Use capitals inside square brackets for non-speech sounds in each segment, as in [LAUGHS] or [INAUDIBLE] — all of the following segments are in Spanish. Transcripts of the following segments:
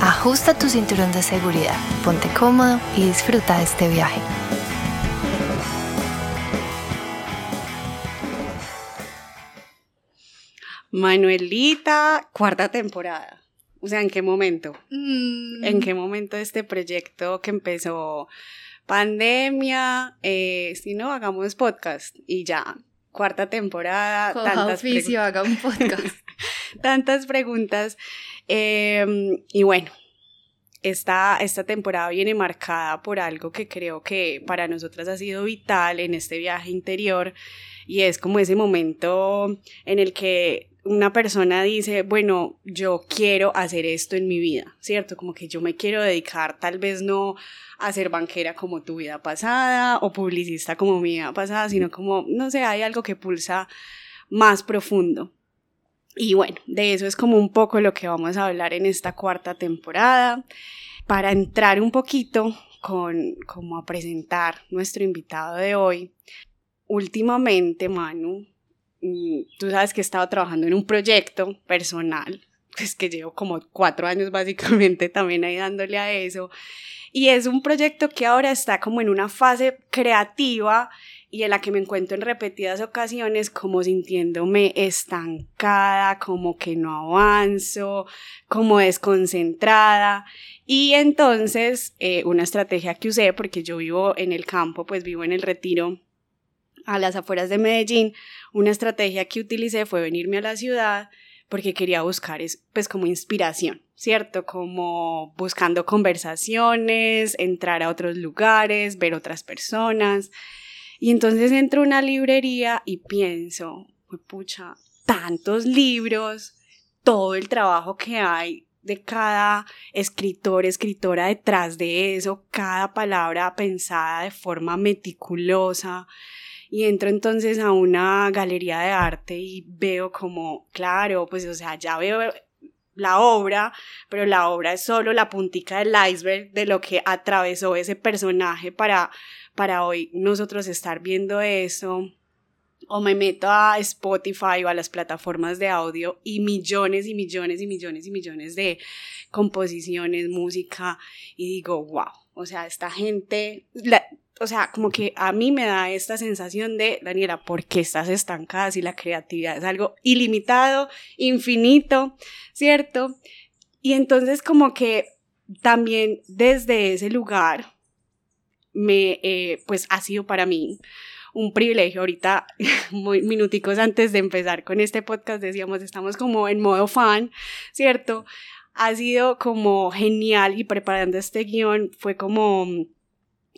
ajusta tu cinturón de seguridad, ponte cómodo y disfruta de este viaje. Manuelita, cuarta temporada. O sea, ¿en qué momento? Mm. ¿En qué momento este proyecto que empezó pandemia? Eh, si no, hagamos podcast y ya. Cuarta temporada. Coja tantas oficio, haga un podcast. [LAUGHS] tantas preguntas. Eh, y bueno, esta, esta temporada viene marcada por algo que creo que para nosotras ha sido vital en este viaje interior y es como ese momento en el que una persona dice, bueno, yo quiero hacer esto en mi vida, ¿cierto? Como que yo me quiero dedicar tal vez no a ser banquera como tu vida pasada o publicista como mi vida pasada, sino como, no sé, hay algo que pulsa más profundo. Y bueno, de eso es como un poco lo que vamos a hablar en esta cuarta temporada. Para entrar un poquito con, como a presentar nuestro invitado de hoy, últimamente, Manu, mm, tú sabes que he estado trabajando en un proyecto personal, pues que llevo como cuatro años básicamente también ahí dándole a eso. Y es un proyecto que ahora está como en una fase creativa y en la que me encuentro en repetidas ocasiones como sintiéndome estancada, como que no avanzo, como desconcentrada. Y entonces eh, una estrategia que usé, porque yo vivo en el campo, pues vivo en el retiro a las afueras de Medellín, una estrategia que utilicé fue venirme a la ciudad porque quería buscar pues como inspiración, ¿cierto? Como buscando conversaciones, entrar a otros lugares, ver otras personas. Y entonces entro a una librería y pienso, pucha, tantos libros, todo el trabajo que hay de cada escritor, escritora detrás de eso, cada palabra pensada de forma meticulosa. Y entro entonces a una galería de arte y veo como, claro, pues o sea, ya veo la obra, pero la obra es solo la puntica del iceberg de lo que atravesó ese personaje para para hoy nosotros estar viendo eso. O me meto a Spotify o a las plataformas de audio y millones y millones y millones y millones de composiciones, música y digo, wow, o sea, esta gente, o sea, como que a mí me da esta sensación de, Daniela, ¿por qué estás estancada si la creatividad es algo ilimitado, infinito, ¿cierto? Y entonces como que también desde ese lugar, me, eh, pues ha sido para mí un privilegio. Ahorita, [LAUGHS] muy minuticos antes de empezar con este podcast, decíamos, estamos como en modo fan, ¿cierto? Ha sido como genial y preparando este guion fue como,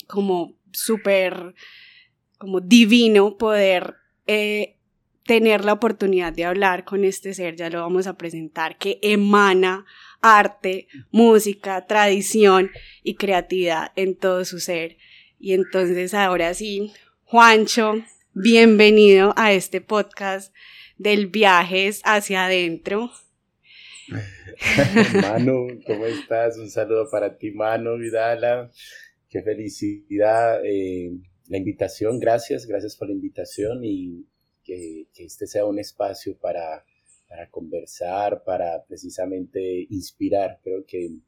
como súper, como divino poder eh, tener la oportunidad de hablar con este ser, ya lo vamos a presentar, que emana arte, música, tradición y creatividad en todo su ser. Y entonces ahora sí, Juancho, bienvenido a este podcast del viajes hacia adentro. [LAUGHS] Manu, ¿cómo estás? Un saludo para ti, Manu Vidala. Qué felicidad. Eh, la invitación, gracias, gracias por la invitación y que, este sea un espacio para, para conversar, para precisamente inspirar. Creo que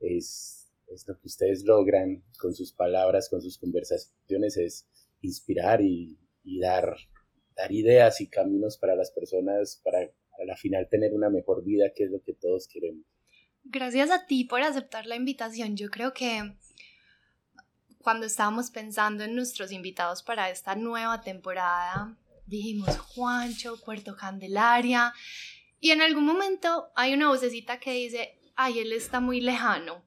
es es lo que ustedes logran con sus palabras, con sus conversaciones, es inspirar y, dar, dar ideas y caminos para las personas para a la final tener una mejor vida, que es lo que todos queremos. Gracias a ti por aceptar la invitación. Yo creo que cuando estábamos pensando en nuestros invitados para esta nueva temporada, dijimos Juancho, Puerto Candelaria, y en algún momento hay una vocecita que dice, ay, él está muy lejano,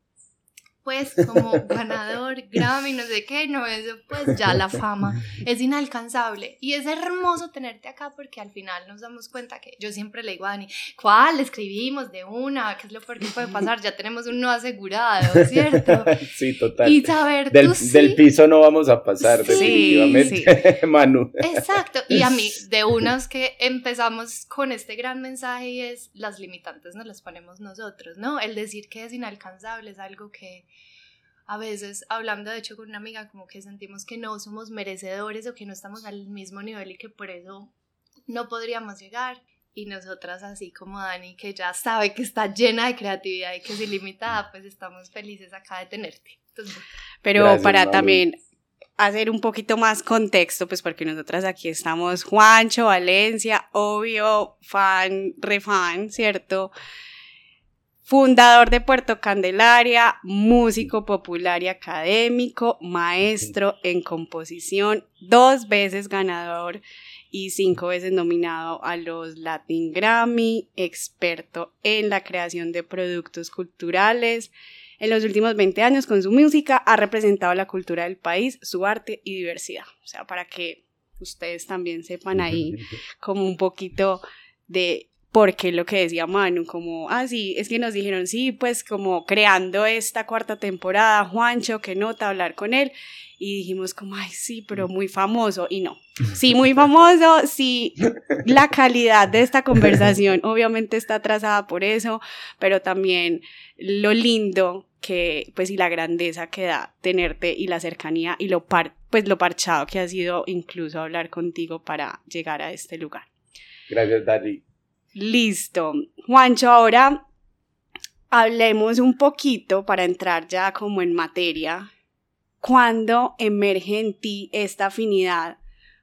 pues como ganador, [LAUGHS] Grammy, no sé qué, no, eso pues ya la fama es inalcanzable. Y es hermoso tenerte acá porque al final nos damos cuenta que yo siempre le digo a Dani, ¿cuál? Escribimos de una, ¿qué es lo peor que puede pasar? Ya tenemos un no asegurado, ¿cierto? [LAUGHS] Sí, total. Y saber del, tú del piso no vamos a pasar, Sí, definitivamente, [LAUGHS] Manu. Exacto, y a mí, de unas que empezamos con este gran mensaje y es las limitantes nos las ponemos nosotros, ¿no? El decir que es inalcanzable es algo que a veces, hablando de hecho con una amiga, como que sentimos que no somos merecedores o que no estamos al mismo nivel y que por eso no podríamos llegar. Y nosotras, así como Dani, que ya sabe que está llena de creatividad y que es ilimitada, pues estamos felices acá de tenerte. Entonces, Pero Gracias, para también hacer un poquito más contexto, pues porque nosotras aquí estamos Juancho, Valencia, obvio, fan, refan, ¿cierto? Fundador de Puerto Candelaria, músico popular y académico, maestro en composición, dos veces ganador y cinco veces nominado a los Latin Grammy, experto en la creación de productos culturales. En los últimos 20 años con su música ha representado la cultura del país, su arte y diversidad. O sea, para que ustedes también sepan ahí como un poquito de por qué lo que decía Manu, como, ah, sí, es que nos dijeron, sí, pues como creando esta cuarta temporada, Juancho, qué nota hablar con él, y dijimos como, ay, sí, pero muy famoso, y no, [LAUGHS] sí, muy famoso, sí, la calidad de esta conversación [LAUGHS] obviamente está trazada por eso, pero también lo lindo que, pues, y la grandeza que da tenerte y la cercanía y lo par, pues, lo parchado que ha sido incluso hablar contigo para llegar a este lugar. Gracias, Dani. Listo. Juancho, ahora hablemos un poquito para entrar ya como en materia. ¿Cuándo emerge en ti esta afinidad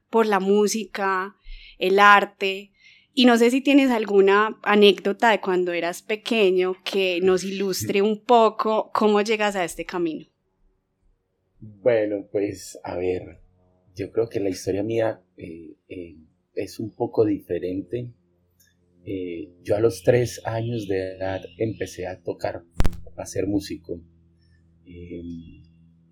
por la música, el arte? Y no sé si tienes alguna anécdota de cuando eras pequeño que nos ilustre un poco cómo llegas a este camino. Bueno, pues a ver, yo creo que la historia mía eh, eh, es un poco diferente. Eh, yo a los tres años de edad empecé a tocar, a ser músico. Eh,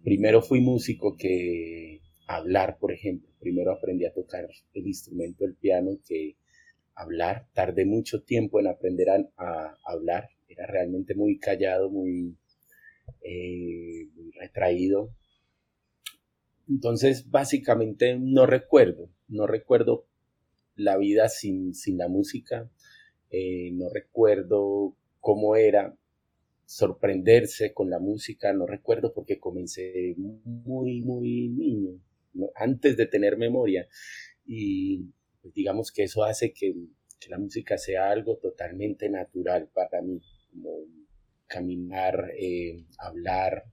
primero fui músico que hablar, por ejemplo. Primero aprendí a tocar el instrumento del piano que hablar. Tardé mucho tiempo en aprender a, a hablar. Era realmente muy callado, muy, eh, muy retraído. Entonces, básicamente no recuerdo, no recuerdo la vida sin, sin la música, eh, no recuerdo cómo era sorprenderse con la música, no recuerdo porque comencé muy, muy niño, antes de tener memoria. Y pues, digamos que eso hace que, la música sea algo totalmente natural para mí, como caminar, eh, hablar,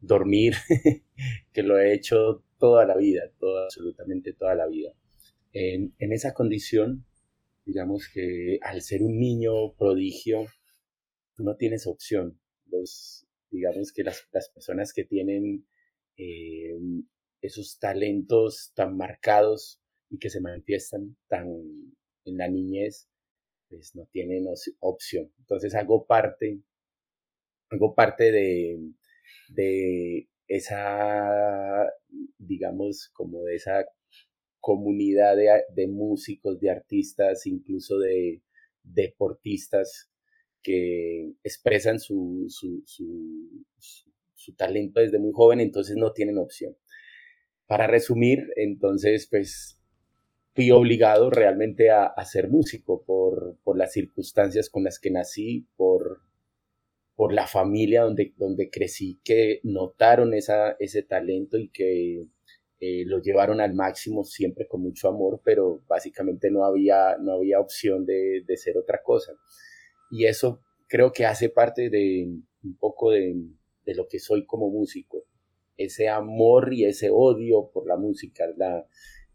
dormir, [LAUGHS] que lo he hecho toda la vida, toda, absolutamente toda la vida. En, esa condición, digamos que al ser un niño prodigio, tú no tienes opción. Los, digamos que las, las personas que tienen eh, esos talentos tan marcados y que se manifiestan tan en la niñez, pues no tienen opción. Entonces hago parte, hago parte de, de esa, digamos, como de esa comunidad de, de, músicos, de artistas, incluso de deportistas que expresan su, su, su, talento desde muy joven, entonces no tienen opción. Para resumir, entonces, pues fui obligado realmente a, a ser músico por, por, las circunstancias con las que nací, por, por la familia donde, donde crecí, que notaron esa, ese talento y que eh, lo llevaron al máximo siempre con mucho amor, pero básicamente no había, no había opción de, de ser otra cosa. Y eso creo que hace parte de un poco de, de, lo que soy como músico. Ese amor y ese odio por la música, la,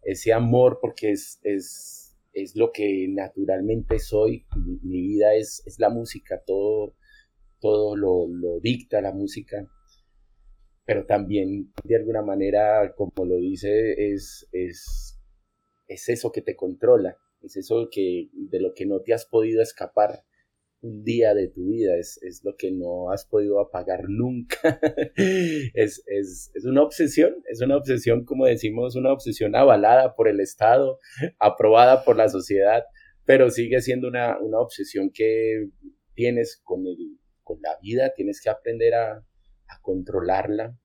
ese amor porque es, es, es lo que naturalmente soy. Mi, mi vida es, es la música, todo, todo lo, lo dicta la música pero también de alguna manera, como lo dice, es, es, es eso que te controla, es eso que, de lo que no te has podido escapar, un día de tu vida, es, es lo que no has podido apagar nunca. [LAUGHS] es, es, es, una obsesión, es una obsesión, como decimos, una obsesión avalada por el Estado, aprobada por la sociedad, pero sigue siendo una, una obsesión que tienes con, el, con la vida, tienes que aprender a, a controlarla,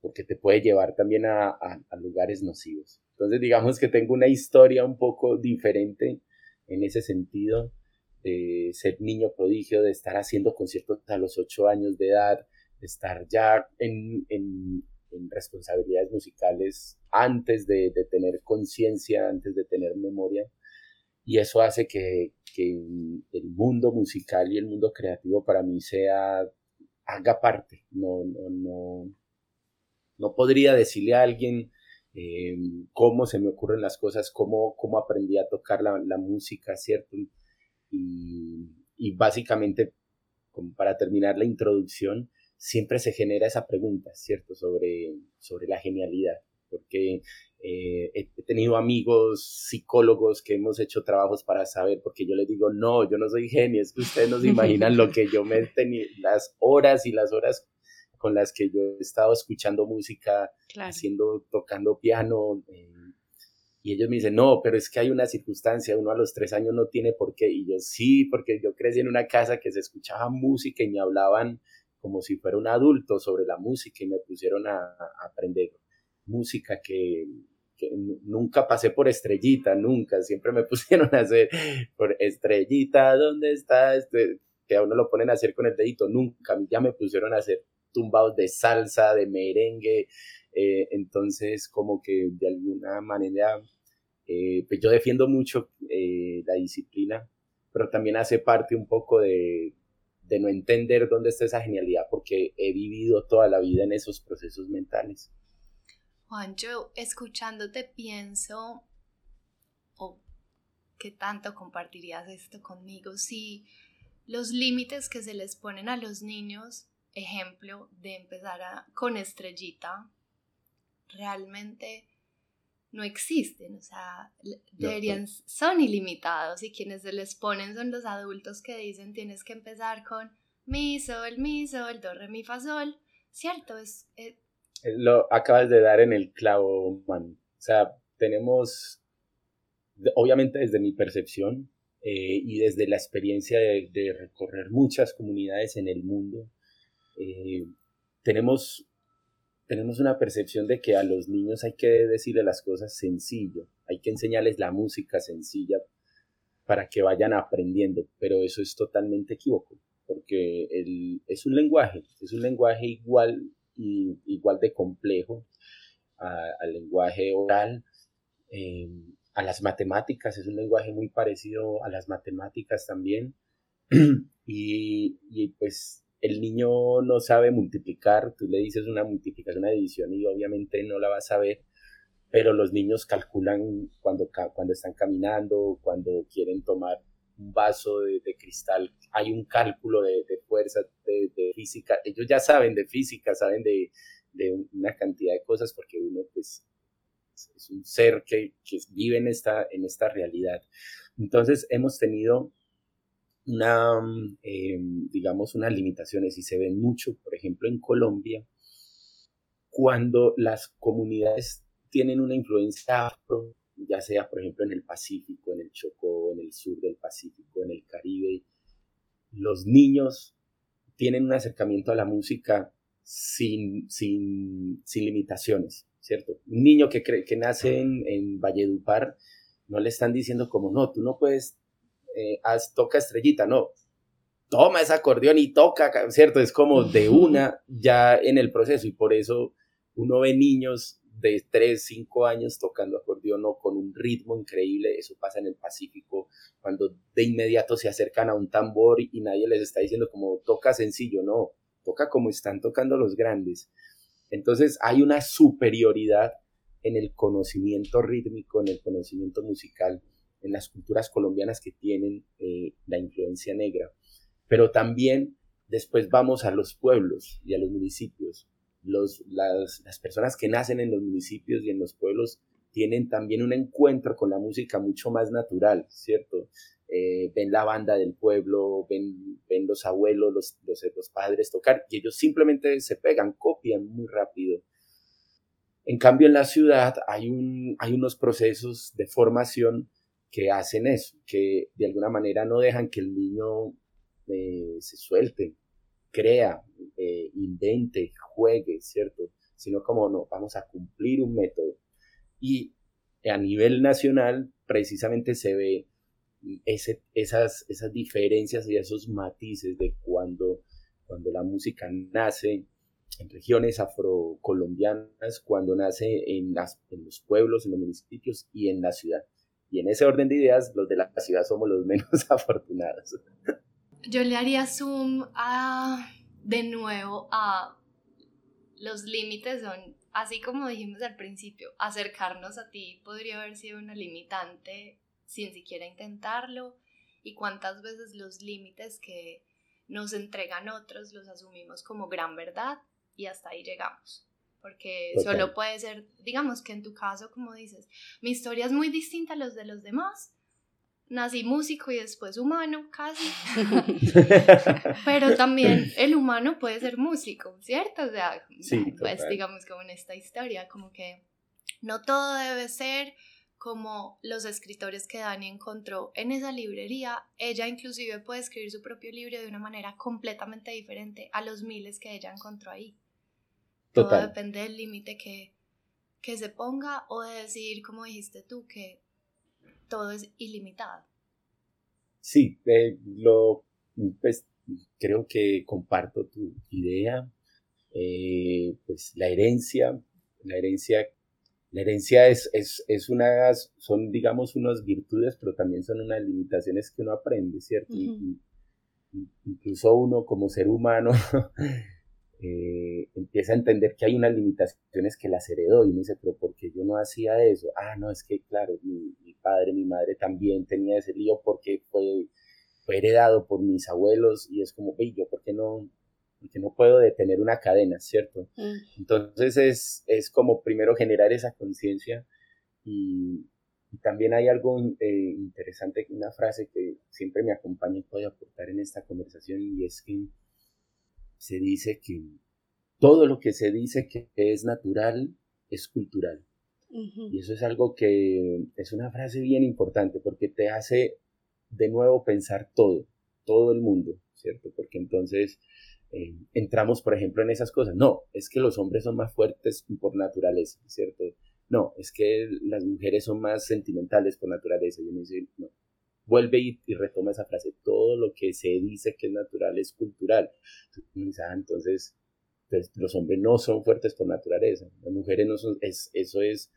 porque te puede llevar también a, a, a lugares nocivos. Entonces digamos que tengo una historia un poco diferente en ese sentido de ser niño prodigio, de estar haciendo conciertos a los ocho años de edad, de estar ya en, en, responsabilidades musicales antes de, de tener conciencia, antes de tener memoria. Y eso hace que, que, el mundo musical y el mundo creativo para mí sea, haga parte. No, no, no, no podría decirle a alguien eh, cómo se me ocurren las cosas, cómo, cómo aprendí a tocar la, música, ¿cierto? Y, básicamente, como para terminar la introducción, siempre se genera esa pregunta, ¿cierto?, sobre, sobre la genialidad, porque eh, he tenido amigos psicólogos que hemos hecho trabajos para saber, porque yo les digo, no, yo no soy genio, es que ustedes no se imaginan lo que yo me he tenido, las horas y las horas con las que yo he estado escuchando música, haciendo, tocando piano, eh, y ellos me dicen, no, pero es que hay una circunstancia, uno a los tres años no tiene por qué. Y yo sí, porque yo crecí en una casa que se escuchaba música y me hablaban como si fuera un adulto sobre la música y me pusieron a, aprender música que, nunca pasé por estrellita, nunca, siempre me [LAUGHS] pusieron a hacer por estrellita, ¿dónde está? Este, que a uno lo ponen a hacer con el dedito, nunca, a mí ya me pusieron a hacer tumbados de salsa, de merengue, eh, entonces, como que de alguna manera, eh, pues yo defiendo mucho eh, la disciplina, pero también hace parte un poco de, no entender dónde está esa genialidad, porque he vivido toda la vida en esos procesos mentales. Juancho, escuchándote pienso, o qué tanto compartirías esto conmigo, si los límites que se les ponen a los niños, ejemplo, de empezar a, con estrellita, realmente no existen, o sea, deberían, son ilimitados y quienes se les ponen son los adultos que dicen tienes que empezar con mi, sol, mi, sol, do, re, mi, fa, sol, ¿cierto? Es, eh, Lo acabas de dar en el clavo, man. O sea, tenemos, obviamente desde mi percepción eh, y desde la experiencia de, recorrer muchas comunidades en el mundo, eh, tenemos tenemos una percepción de que a los niños hay que decirle las cosas sencillo, hay que enseñarles la música sencilla para que vayan aprendiendo, pero eso es totalmente equívoco, porque el, es un lenguaje, es un lenguaje igual, y, igual de complejo al lenguaje oral, em, a las matemáticas, es un lenguaje muy parecido a las matemáticas también, [CLEARS THROAT] y, y pues el niño no sabe multiplicar, tú le dices una multiplicación, una división y obviamente no la va a saber, pero los niños calculan cuando, cuando están caminando, cuando quieren tomar un vaso de, cristal, hay un cálculo de, fuerza, de, física, ellos ya saben de física, saben de, una cantidad de cosas porque uno pues es un ser que, que vive en esta, en esta realidad. Entonces hemos tenido una, eh, digamos, unas limitaciones y se ven mucho, por ejemplo, en Colombia, cuando las comunidades tienen una influencia afro, ya sea, por ejemplo, en el Pacífico, en el Chocó, en el sur del Pacífico, en el Caribe, los niños tienen un acercamiento a la música sin, sin, sin limitaciones, ¿cierto? Un niño que, cree, que nace en, en Valledupar, no le están diciendo como, no, tú no puedes eh, toca estrellita, no, toma ese acordeón y toca, ¿cierto? Es como de una ya en el proceso y por eso uno ve niños de 3, 5 años tocando acordeón o con un ritmo increíble, eso pasa en el Pacífico, cuando de inmediato se acercan a un tambor y nadie les está diciendo como toca sencillo, no, toca como están tocando los grandes. Entonces hay una superioridad en el conocimiento rítmico, en el conocimiento musical en las culturas colombianas que tienen eh, la influencia negra. Pero también después vamos a los pueblos y a los municipios. Los, las, las, personas que nacen en los municipios y en los pueblos tienen también un encuentro con la música mucho más natural, ¿cierto? Eh, ven la banda del pueblo, ven, ven los abuelos, los, los, los, padres tocar, y ellos simplemente se pegan, copian muy rápido. En cambio, en la ciudad hay, un, hay unos procesos de formación que hacen eso, que de alguna manera no dejan que el niño eh, se suelte, crea, eh, invente, juegue, ¿cierto? Sino como no, vamos a cumplir un método. Y a nivel nacional, precisamente se ve ese, esas, esas diferencias y esos matices de cuando, cuando la música nace en regiones afrocolombianas, cuando nace en, en los pueblos, en los municipios y en la ciudad. Y en ese orden de ideas, los de la ciudad somos los menos [LAUGHS] afortunados. Yo le haría zoom a, de nuevo a los límites son, así como dijimos al principio, acercarnos a ti podría haber sido una limitante sin siquiera intentarlo y cuántas veces los límites que nos entregan otros los asumimos como gran verdad y hasta ahí llegamos. Porque solo puede ser, digamos que en tu caso, como dices, mi historia es muy distinta a los de los demás. Nací músico y después humano, casi. [LAUGHS] [LAUGHS] Pero también el humano puede ser músico, ¿cierto? O sea, pues digamos como en esta historia, como que no todo debe ser como los escritores que Dani encontró en esa librería, ella inclusive puede escribir su propio libro de una manera completamente diferente a los miles que ella encontró ahí. Todo depende del límite que, que se ponga o de decir, como dijiste tú, que todo es ilimitado. Sí, eh, lo, pues, creo que comparto tu idea. Eh, pues la herencia, la herencia la herencia es, es, es una, son digamos unas virtudes, pero también son unas limitaciones que uno aprende, ¿cierto? incluso uno como ser humano [LAUGHS] eh, empieza a entender que hay unas limitaciones que las heredó y me dice, pero ¿por qué yo no hacía eso? Ah, no, es que claro, mi, mi padre, mi madre también tenía ese lío porque fue, fue heredado por mis abuelos y es como, ve, yo por qué no, porque no puedo detener una cadena, ¿cierto? Mm. Entonces es, es como primero generar esa conciencia y, también hay algo eh, interesante, una frase que siempre me acompaña y puede aportar en esta conversación y es que se dice que todo lo que se dice que es natural es cultural. Y eso es algo que es una frase bien importante porque te hace de nuevo pensar todo, todo el mundo, ¿cierto? Porque entonces eh, entramos, por ejemplo, en esas cosas. No, es que los hombres son más fuertes por naturaleza, ¿cierto? No, es que las mujeres son más sentimentales por naturaleza. Yo me dice, no, vuelve y, retoma esa frase. Todo lo que se dice que es natural es cultural. Ah, entonces, pues, los hombres no son fuertes por naturaleza. Las mujeres no son, es, eso es,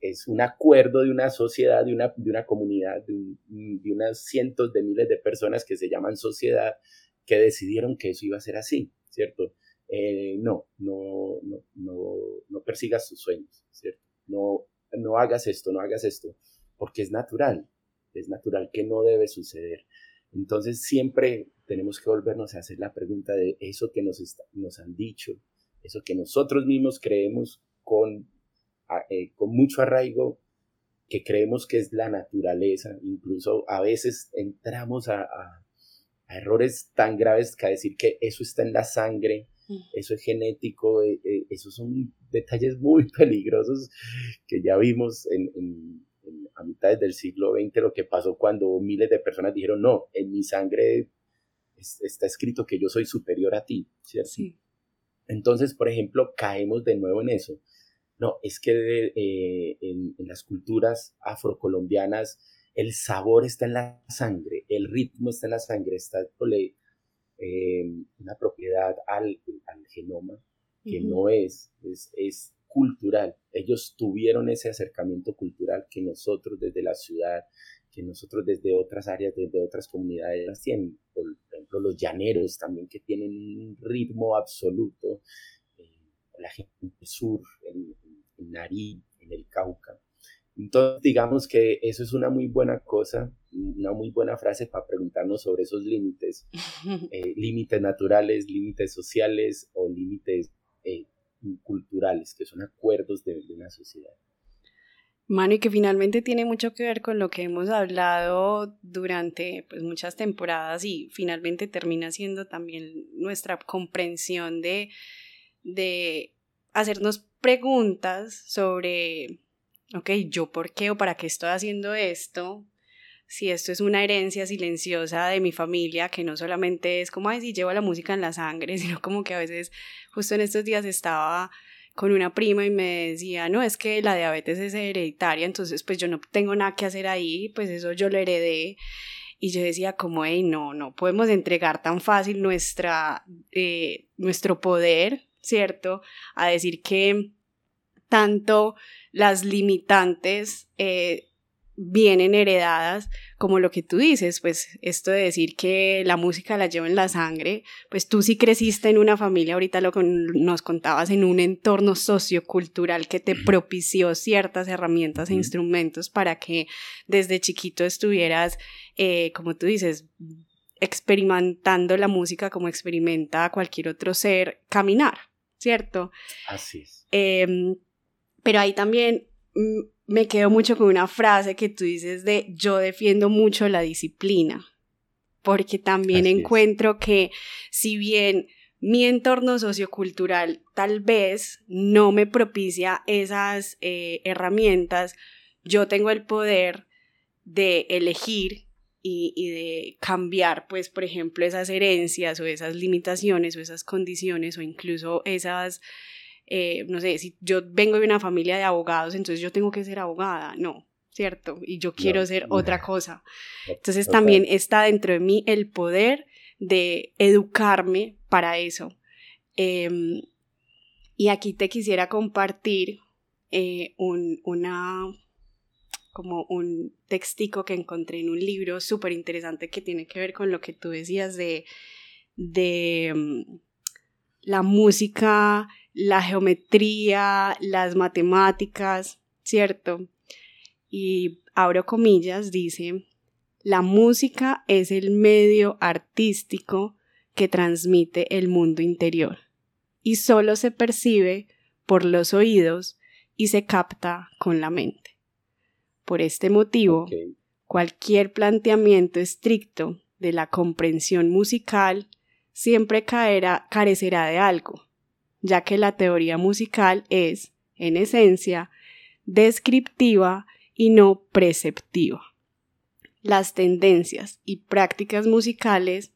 es, un acuerdo de una sociedad, de una, de una comunidad, de, de unas cientos de miles de personas que se llaman sociedad que decidieron que eso iba a ser así, ¿cierto? Eh, no, no, no, no, no persigas tus sueños, ¿cierto? No, no hagas esto, no hagas esto, porque es natural, es natural que no debe suceder. Entonces siempre tenemos que volvernos a hacer la pregunta de eso que nos, nos han dicho, eso que nosotros mismos creemos con, eh, con mucho arraigo, que creemos que es la naturaleza, incluso a veces entramos a a errores tan graves que a decir que eso está en la sangre, mm. eso es genético, eh, eh, esos son detalles muy [LAUGHS] peligrosos que ya vimos en, a mitad del siglo XX lo que pasó cuando miles de personas dijeron, no, en mi sangre está escrito que yo soy superior a ti, ¿cierto? Entonces, por ejemplo, caemos de nuevo en eso. No, es que eh, en, en, las culturas afrocolombianas el sabor está en la sangre, el ritmo está en la sangre, está eh, una propiedad al, genoma que no es, es, cultural. Ellos tuvieron ese acercamiento cultural que nosotros desde la ciudad, que nosotros desde otras áreas, desde otras comunidades tienen. Por ejemplo, los llaneros también que tienen un ritmo absoluto. Eh, la gente del sur, en, en Nariz, en el Cauca. Entonces, digamos que eso es una muy buena cosa, una muy buena frase para preguntarnos sobre esos límites, [LAUGHS] eh, límites naturales, límites sociales o límites eh, culturales, que son acuerdos de, una sociedad. Mano, y que finalmente tiene mucho que ver con lo que hemos hablado durante pues, muchas temporadas y finalmente termina siendo también nuestra comprensión de, de hacernos preguntas sobre, ok, yo por qué o para qué estoy haciendo esto, si esto es una herencia silenciosa de mi familia, que no solamente es como, ay, si llevo la música en la sangre, [LAUGHS] sino como que a veces, justo en estos días estaba con una prima y me decía, no, es que la diabetes es hereditaria, entonces pues yo no tengo nada que hacer ahí, pues eso yo lo heredé. Y yo decía como, hey, no, no podemos entregar tan fácil nuestra, eh, nuestro poder, ¿cierto? A decir que tanto las limitantes eh, vienen heredadas, como lo que tú dices, pues esto de decir que la música la lleva en la sangre, pues tú sí creciste en una familia, ahorita lo que nos contabas, en un entorno sociocultural que te propició ciertas herramientas e instrumentos para que desde chiquito estuvieras, eh, como tú dices, experimentando la música como experimenta cualquier otro ser caminar, ¿cierto? Así es. Em, pero ahí también mm, me quedo mucho con una frase que tú dices de yo defiendo mucho la disciplina, porque también encuentro que si bien mi entorno sociocultural tal vez no me propicia esas eh, herramientas, yo tengo el poder de elegir y, y, de cambiar, pues, por ejemplo, esas herencias o esas limitaciones o esas condiciones o incluso esas eh, no sé, si yo vengo de una familia de abogados, entonces yo tengo que ser abogada, no, ¿cierto? Y yo quiero ser otra [LAUGHS] cosa. Entonces también está dentro de mí el poder de educarme para eso. Em, y aquí te quisiera compartir eh, un, una, como un textico que encontré en un libro súper interesante que tiene que ver con lo que tú decías de, de em, la música la geometría, las matemáticas, ¿cierto? Y abro comillas, dice, la música es el medio artístico que transmite el mundo interior y solo se percibe por los oídos y se capta con la mente. Por este motivo, cualquier planteamiento estricto de la comprensión musical siempre caerá, carecerá de algo, ya que la teoría musical es, en esencia, descriptiva y no preceptiva. Las tendencias y prácticas musicales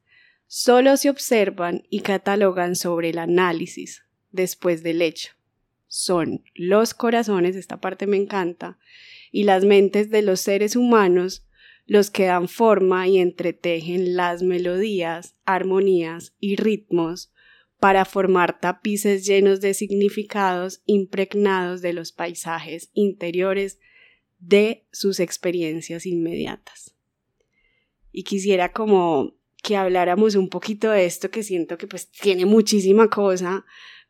solo se observan y catalogan sobre el análisis después del hecho. Son los corazones, esta parte me encanta, y las mentes de los seres humanos los que dan forma y entretejen las melodías, armonías y ritmos para formar tapices llenos de significados impregnados de los paisajes interiores de sus experiencias inmediatas. Y quisiera como que habláramos un poquito de esto que siento que pues tiene muchísima cosa,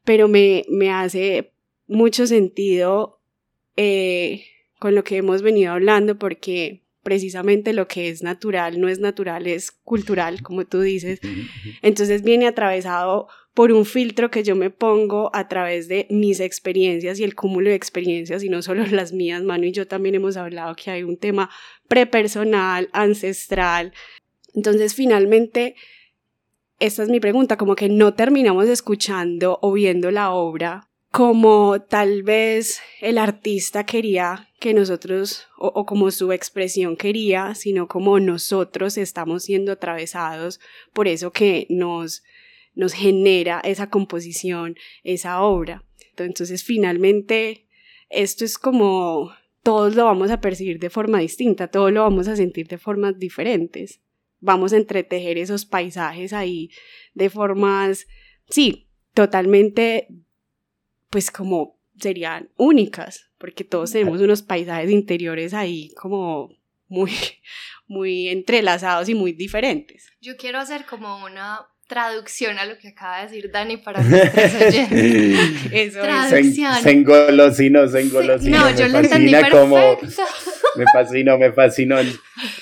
pero me, me hace mucho sentido eh, con lo que hemos venido hablando porque precisamente lo que es natural no es natural, es cultural, como tú dices. Entonces viene atravesado por un filtro que yo me pongo a través de mis experiencias y el cúmulo de experiencias y no solo [LAUGHS] las mías, Manu y yo también hemos hablado que hay un tema prepersonal, ancestral. Entonces, finalmente, esta es mi pregunta, como que no terminamos escuchando o viendo la obra como tal vez el artista quería que nosotros, o, como su expresión quería, sino como nosotros estamos siendo atravesados por eso que nos nos genera esa composición, esa obra. Entonces, finalmente, esto es como todos lo vamos a percibir de forma distinta, todos lo vamos a sentir de formas diferentes. Vamos a entretejer esos paisajes ahí de formas, sí, totalmente, pues como serían únicas, porque todos tenemos unos paisajes interiores ahí como muy, [LAUGHS] muy entrelazados y muy diferentes. Yo quiero hacer como una traducción a lo que acaba de decir Dani para nuestros [LAUGHS] oyentes. Eso traducción. Se, engolosino, se engolosino. No, yo lo entendí perfecto. Como, me fascinó, me fascinó.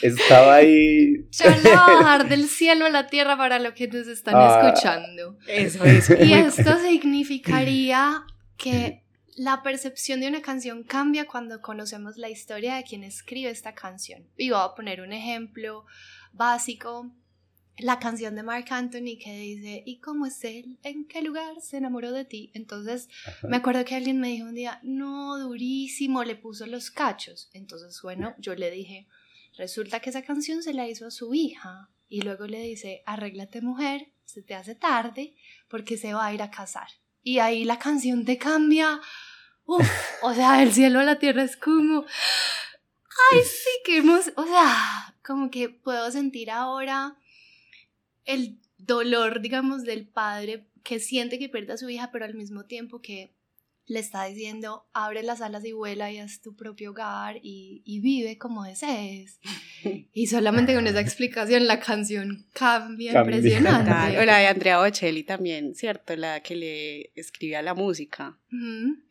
Estaba ahí. Yo lo voy a bajar del cielo a la tierra para lo que nos están ah, escuchando. Eso, eso. Y esto significaría que la percepción de una canción cambia cuando conocemos la historia de quien escribe esta canción. Y voy a poner un ejemplo básico. La canción de Mark Anthony que dice, ¿y cómo es él? ¿En qué lugar se enamoró de ti? Entonces, me acuerdo que alguien me dijo un día, no, durísimo, le puso los cachos. Entonces, bueno, yo le dije, resulta que esa canción se la hizo a su hija. Y luego le dice, arréglate mujer, se te hace tarde porque se va a ir a casar. Y ahí la canción te cambia. Uf, o sea, el cielo a la tierra es como... Ay, sí, que hemos... O sea, como que puedo sentir ahora el dolor, digamos, del padre que siente que pierde a su hija, pero al mismo tiempo que le está diciendo, abre las alas y vuela y haz tu propio hogar y, y vive como desees. [LAUGHS] Y solamente con esa explicación la canción cambia, impresionante. O la de Andrea Bocelli también, ¿cierto? La que le escribía la música.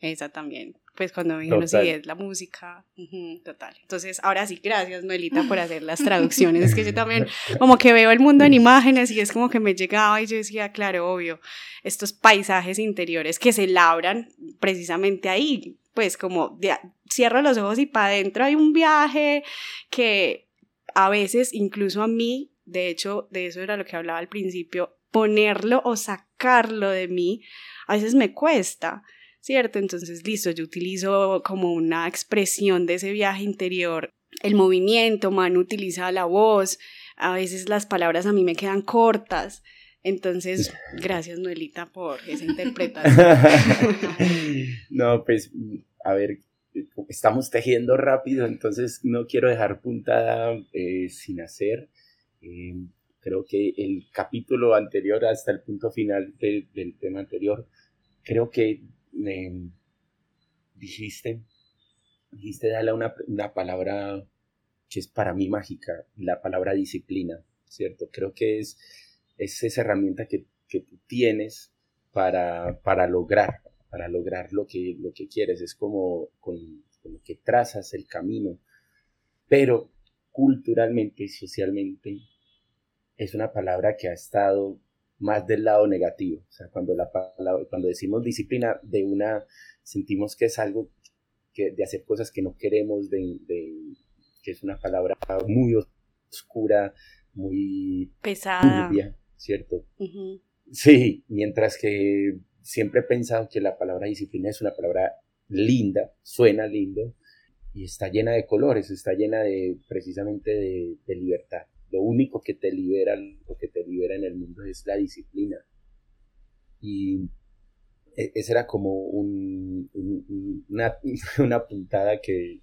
Esa también pues cuando me dijeron, sí, es la música, total. Entonces, ahora sí, gracias, Noelita, por hacer las traducciones. es que yo también [LAUGHS] como que veo el mundo en imágenes y es como que me llegaba y yo decía, claro, obvio, estos paisajes interiores que se labran precisamente ahí, pues como cierro los ojos y para adentro hay un viaje que a veces, incluso a mí, de hecho, de eso era lo que hablaba al principio, ponerlo o sacarlo de mí, a veces me cuesta ¿cierto? Entonces, listo, yo utilizo como una expresión de ese viaje interior el movimiento, Manu utiliza la voz, a veces las palabras a mí me quedan cortas. Entonces, [LAUGHS] gracias Noelita por esa interpretación. [LAUGHS] no, pues, a ver, estamos tejiendo rápido, entonces no quiero dejar puntada eh, sin hacer. Eh, creo que el capítulo anterior hasta el punto final del tema anterior, creo que dijiste, dijiste darle una, una palabra que es para mí mágica, la palabra disciplina, ¿cierto? Creo que es, es esa herramienta que, que tú tienes para, para, lograr, para lograr lo que, lo que quieres. Es como, con, como que trazas el camino, pero culturalmente y socialmente es una palabra que ha estado más del lado negativo. O sea, cuando, la, cuando decimos disciplina, de una sentimos que es algo que, de hacer cosas que no queremos, de, que es una palabra muy oscura, muy pesada, ¿cierto? Sí, mientras que siempre he pensado que la palabra disciplina es una palabra linda, suena lindo y está llena de colores, está llena de precisamente de libertad. Lo único que te libera, lo que te libera en el mundo es la disciplina. Y e, esa era como una, [LAUGHS] una, puntada que,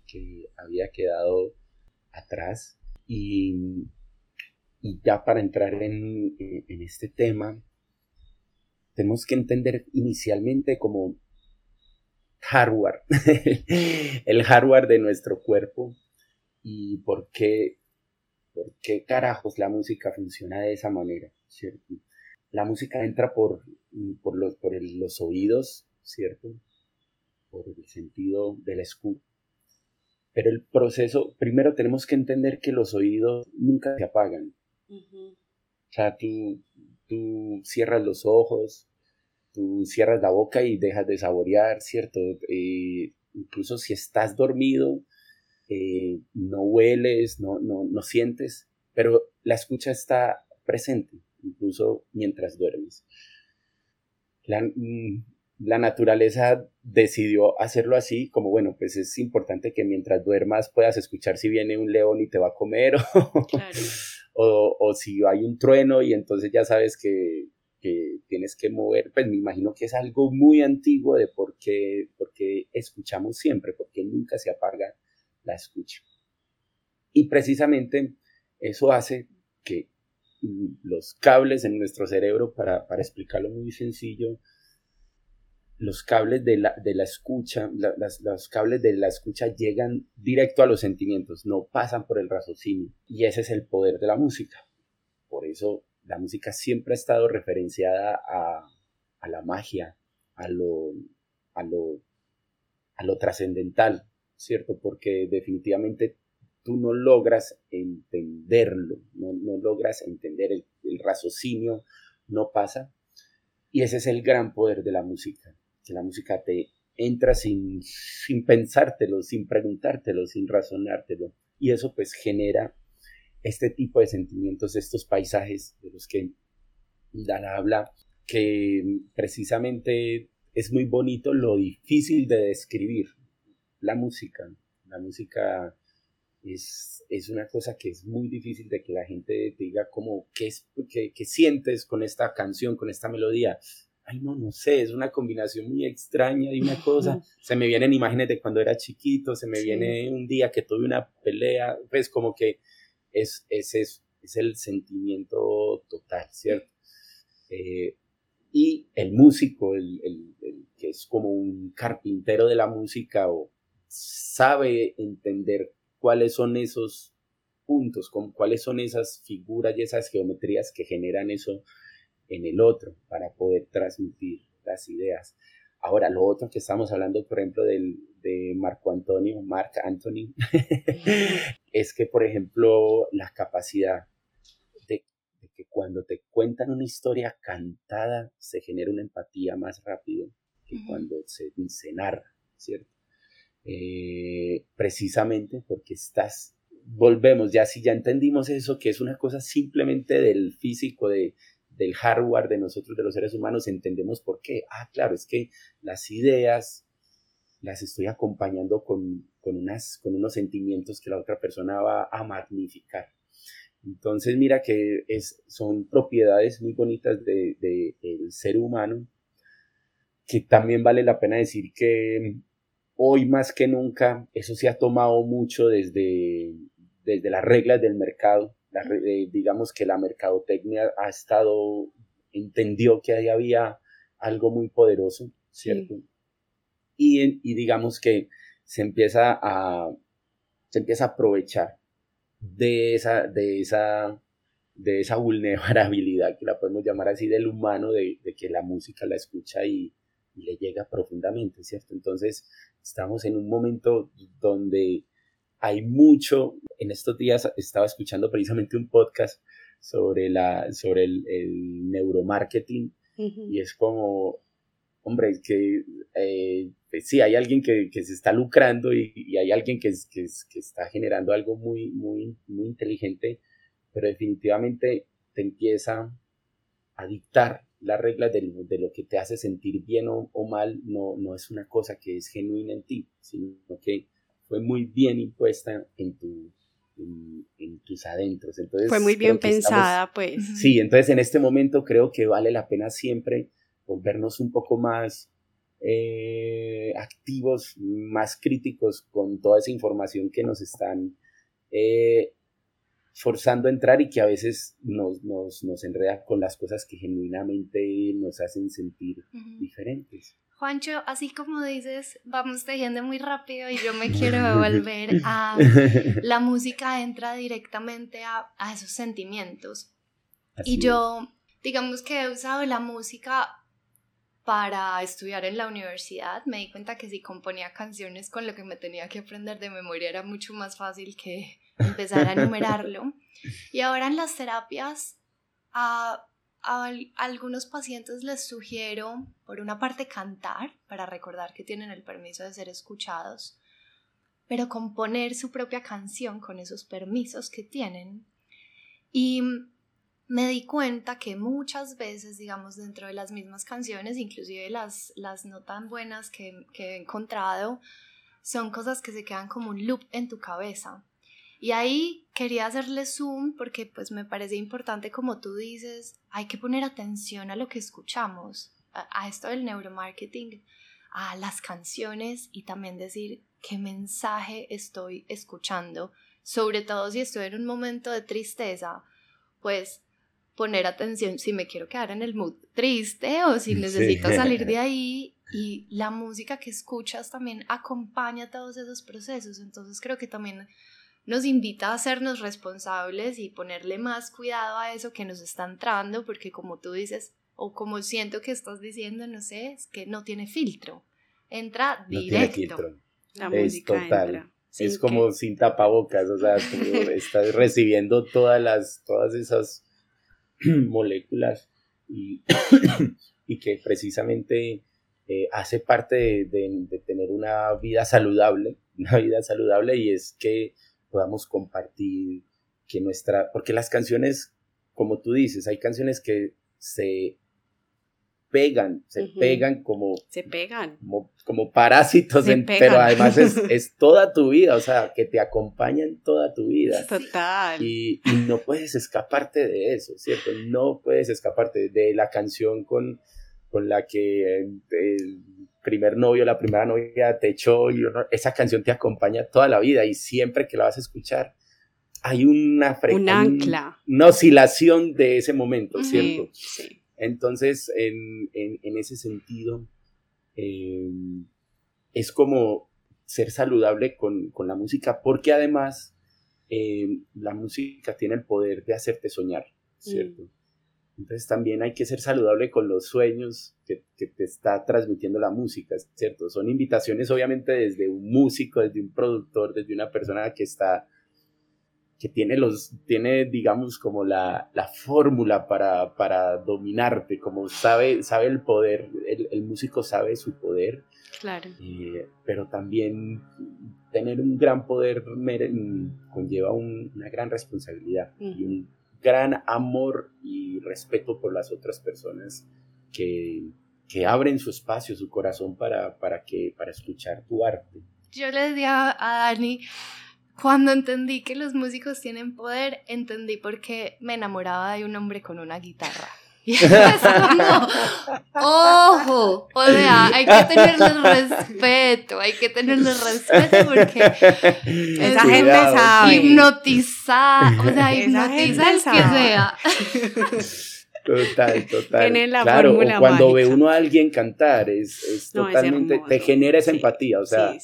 había quedado atrás. Y, y ya para entrar en, en este tema, tenemos que entender inicialmente como hardware, [LAUGHS] el hardware de nuestro cuerpo y por qué por qué carajos la música funciona de esa manera, ¿cierto? La música entra por, por, los, por los oídos, ¿cierto? Por el sentido del escudo. Pero el proceso, primero tenemos que entender que los oídos nunca se apagan. O sea, tú, tú cierras los ojos, tú cierras la boca y dejas de saborear, ¿cierto? Eh, incluso si estás dormido, eh, no hueles, no, no, no sientes, pero la escucha está presente, incluso mientras duermes. La, mm, la, naturaleza decidió hacerlo así, como bueno, pues es importante que mientras duermas puedas escuchar si viene un león y te va a comer, [LAUGHS] o, o, si hay un trueno y entonces ya sabes que, que, tienes que mover, pues me imagino que es algo muy antiguo de por qué, por qué escuchamos siempre, porque nunca se apaga la escucha. Y precisamente eso hace que los cables en nuestro cerebro, para, explicarlo muy sencillo, los cables de la, de la escucha, los cables de la escucha llegan directo a los sentimientos, no pasan por el raciocinio. Y ese es el poder de la música. Por eso la música siempre ha estado referenciada a, a la magia, a lo, a lo, a lo trascendental, ¿cierto? Porque definitivamente tú no logras entenderlo, no, logras entender el, raciocinio, no pasa. Y ese es el gran poder de la música, que la música te entra sin, sin pensártelo, sin preguntártelo, sin razonártelo. Y eso pues genera este tipo de sentimientos, estos paisajes de los que Dana habla, que precisamente es muy bonito lo difícil de describir. La música, la música es, es una cosa que es muy difícil de que la gente diga como, ¿qué, es, qué, qué sientes con esta canción, con esta melodía? ay, no, no sé, es una combinación muy extraña y una [LAUGHS] cosa. Se me vienen imágenes de cuando era chiquito, se me viene un día que tuve una pelea, pues como que es, es, es, es el sentimiento total, ¿cierto? Eh, y el músico, el, el, que es como un carpintero de la música, o sabe entender cuáles son esos puntos, cuáles son esas figuras y esas geometrías que generan eso en el otro para poder transmitir las ideas. Ahora, lo otro que estamos hablando, por ejemplo, del, de Marco Antonio, Marc Anthony, [LAUGHS] es que, por ejemplo, la capacidad de, que cuando te cuentan una historia cantada se genera una empatía más rápido que cuando se, se narra, ¿cierto? Eh, precisamente porque estás, volvemos, ya si ya entendimos eso, que es una cosa simplemente del físico, de, del hardware de nosotros, de los seres humanos, entendemos por qué. Ah, claro, es que las ideas las estoy acompañando con, unas, con unos sentimientos que la otra persona va a magnificar. Entonces, mira que es, son propiedades muy bonitas del de, ser humano, que también vale la pena decir que hoy más que nunca eso se ha tomado mucho desde, desde las reglas del mercado eh, digamos que la mercadotecnia ha estado, entendió que ahí había algo muy poderoso, ¿cierto? Y, y, digamos que se empieza a, se empieza a aprovechar de esa, de esa, de esa vulnerabilidad, que la podemos llamar así, del humano, de, de que la música la escucha y, y le llega profundamente, ¿cierto? Entonces, estamos en un momento donde hay mucho, en estos días estaba escuchando precisamente un podcast sobre, la, sobre el, neuromarketing y es como, hombre, que eh, pues sí, hay alguien que, se está lucrando y, hay alguien que, que, está generando algo muy, muy, muy inteligente, pero definitivamente te empieza a dictar las reglas de, de, lo que te hace sentir bien o, o, mal, no, no es una cosa que es genuina en ti, sino que fue muy bien impuesta en, tu, en, tus adentros. Entonces, fue muy bien pensada, pues. Sí, entonces en este momento creo que vale la pena siempre volvernos un poco más eh, activos, más críticos con toda esa información que nos están eh, forzando a entrar y que a veces nos, nos, nos, enreda con las cosas que genuinamente nos hacen sentir diferentes. Juancho, así como dices, vamos tejiendo muy rápido y yo me [LAUGHS] quiero volver a [LAUGHS] la música entra directamente a, esos sentimientos. y yo, digamos que he usado la música para estudiar en la universidad. Me di cuenta que si componía canciones con lo que me tenía que aprender de memoria era mucho más fácil que empezar a enumerarlo. Y ahora en las terapias, a algunos pacientes les sugiero, por una parte, cantar para recordar que tienen el permiso de ser escuchados, pero componer su propia canción con esos permisos que tienen. Y me di cuenta que muchas veces, digamos, dentro de las mismas canciones, inclusive las, las no tan buenas que, que he encontrado, son cosas que se quedan como un loop en tu cabeza. Y ahí quería hacerle zoom porque pues me parece importante como tú dices, hay que poner atención a lo que escuchamos, a, esto del neuromarketing, a las canciones y también decir qué mensaje estoy escuchando, sobre todo si estoy en un momento de tristeza, pues poner atención si me quiero quedar en el mood triste o si necesito salir de [LAUGHS] ahí. Y la música que escuchas también acompaña todos esos procesos, entonces creo que también nos invita a hacernos responsables y ponerle más cuidado a eso que nos está entrando, porque como tú dices, o como siento que estás diciendo, no sé, es que no tiene filtro, entra directo. La es total. Es como sin tapabocas, o sea, [LAUGHS] estás recibiendo todas las, todas esas [CLEARS THROAT] moléculas y, [COUGHS] y que precisamente eh, hace parte de, tener una vida saludable, una vida saludable y es que podamos compartir que nuestra, porque las canciones, como tú dices, hay canciones que se pegan, se pegan como... Se pegan. Como, parásitos, pero además [LAUGHS] es, toda tu vida, o sea, que te acompañan toda tu vida. Total. Y, y, no puedes escaparte de eso, ¿cierto? No puedes escaparte de la canción con, con la que el primer novio, la primera novia te echó y esa canción te acompaña toda la vida y siempre que la vas a escuchar hay una un ancla. una oscilación de ese momento, ¿cierto? Sí. Entonces, en, en, ese sentido, em, es como ser saludable con, con la música, porque además em, la música tiene el poder de hacerte soñar, ¿cierto? Mm. Entonces también hay que ser saludable con los sueños que, que, te está transmitiendo la música, ¿cierto? Son invitaciones obviamente desde un músico, desde un productor, desde una persona que está que tiene los, tiene, digamos, como la, la fórmula para, para, dominarte, como sabe, sabe el poder, el, el músico sabe su poder. Claro. Eh, pero también tener un gran poder conlleva una gran responsabilidad y un gran amor y respeto por las otras personas que, que abren su espacio, su corazón para, para, que, para escuchar tu arte. Yo le decía a Dani, cuando entendí que los músicos tienen poder, entendí por qué me enamoraba de un hombre con una guitarra. [LAUGHS] Y es como, ojo, o sea, hay que tenerle respeto, hay que tenerle respeto porque [LAUGHS] esa gente sabe. Hipnotizar, o sea, hipnotizar el que sea. Total, total. Tiene la claro, cuando ve uno a alguien cantar, es, es totalmente, te genera esa empatía, o sea,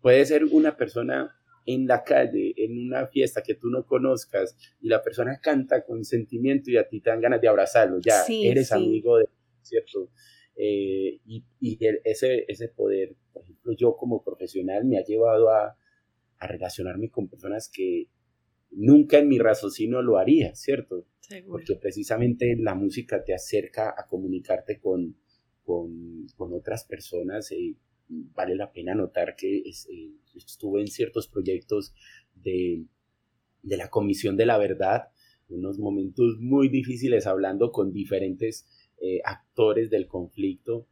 puede ser una persona en la calle, en una fiesta que tú no conozcas y la persona canta con sentimiento y a ti te dan ganas de abrazarlo, ya eres amigo de, ¿cierto? Eh, y, y ese, ese poder, por ejemplo, yo como profesional me ha llevado a, a relacionarme con personas que nunca en mi raciocinio lo haría, ¿cierto? Porque precisamente la música te acerca a comunicarte con, con, con otras personas y vale la pena notar que eh, estuve en ciertos proyectos de, de, la Comisión de la Verdad, unos momentos muy difíciles hablando con diferentes eh, actores del conflicto.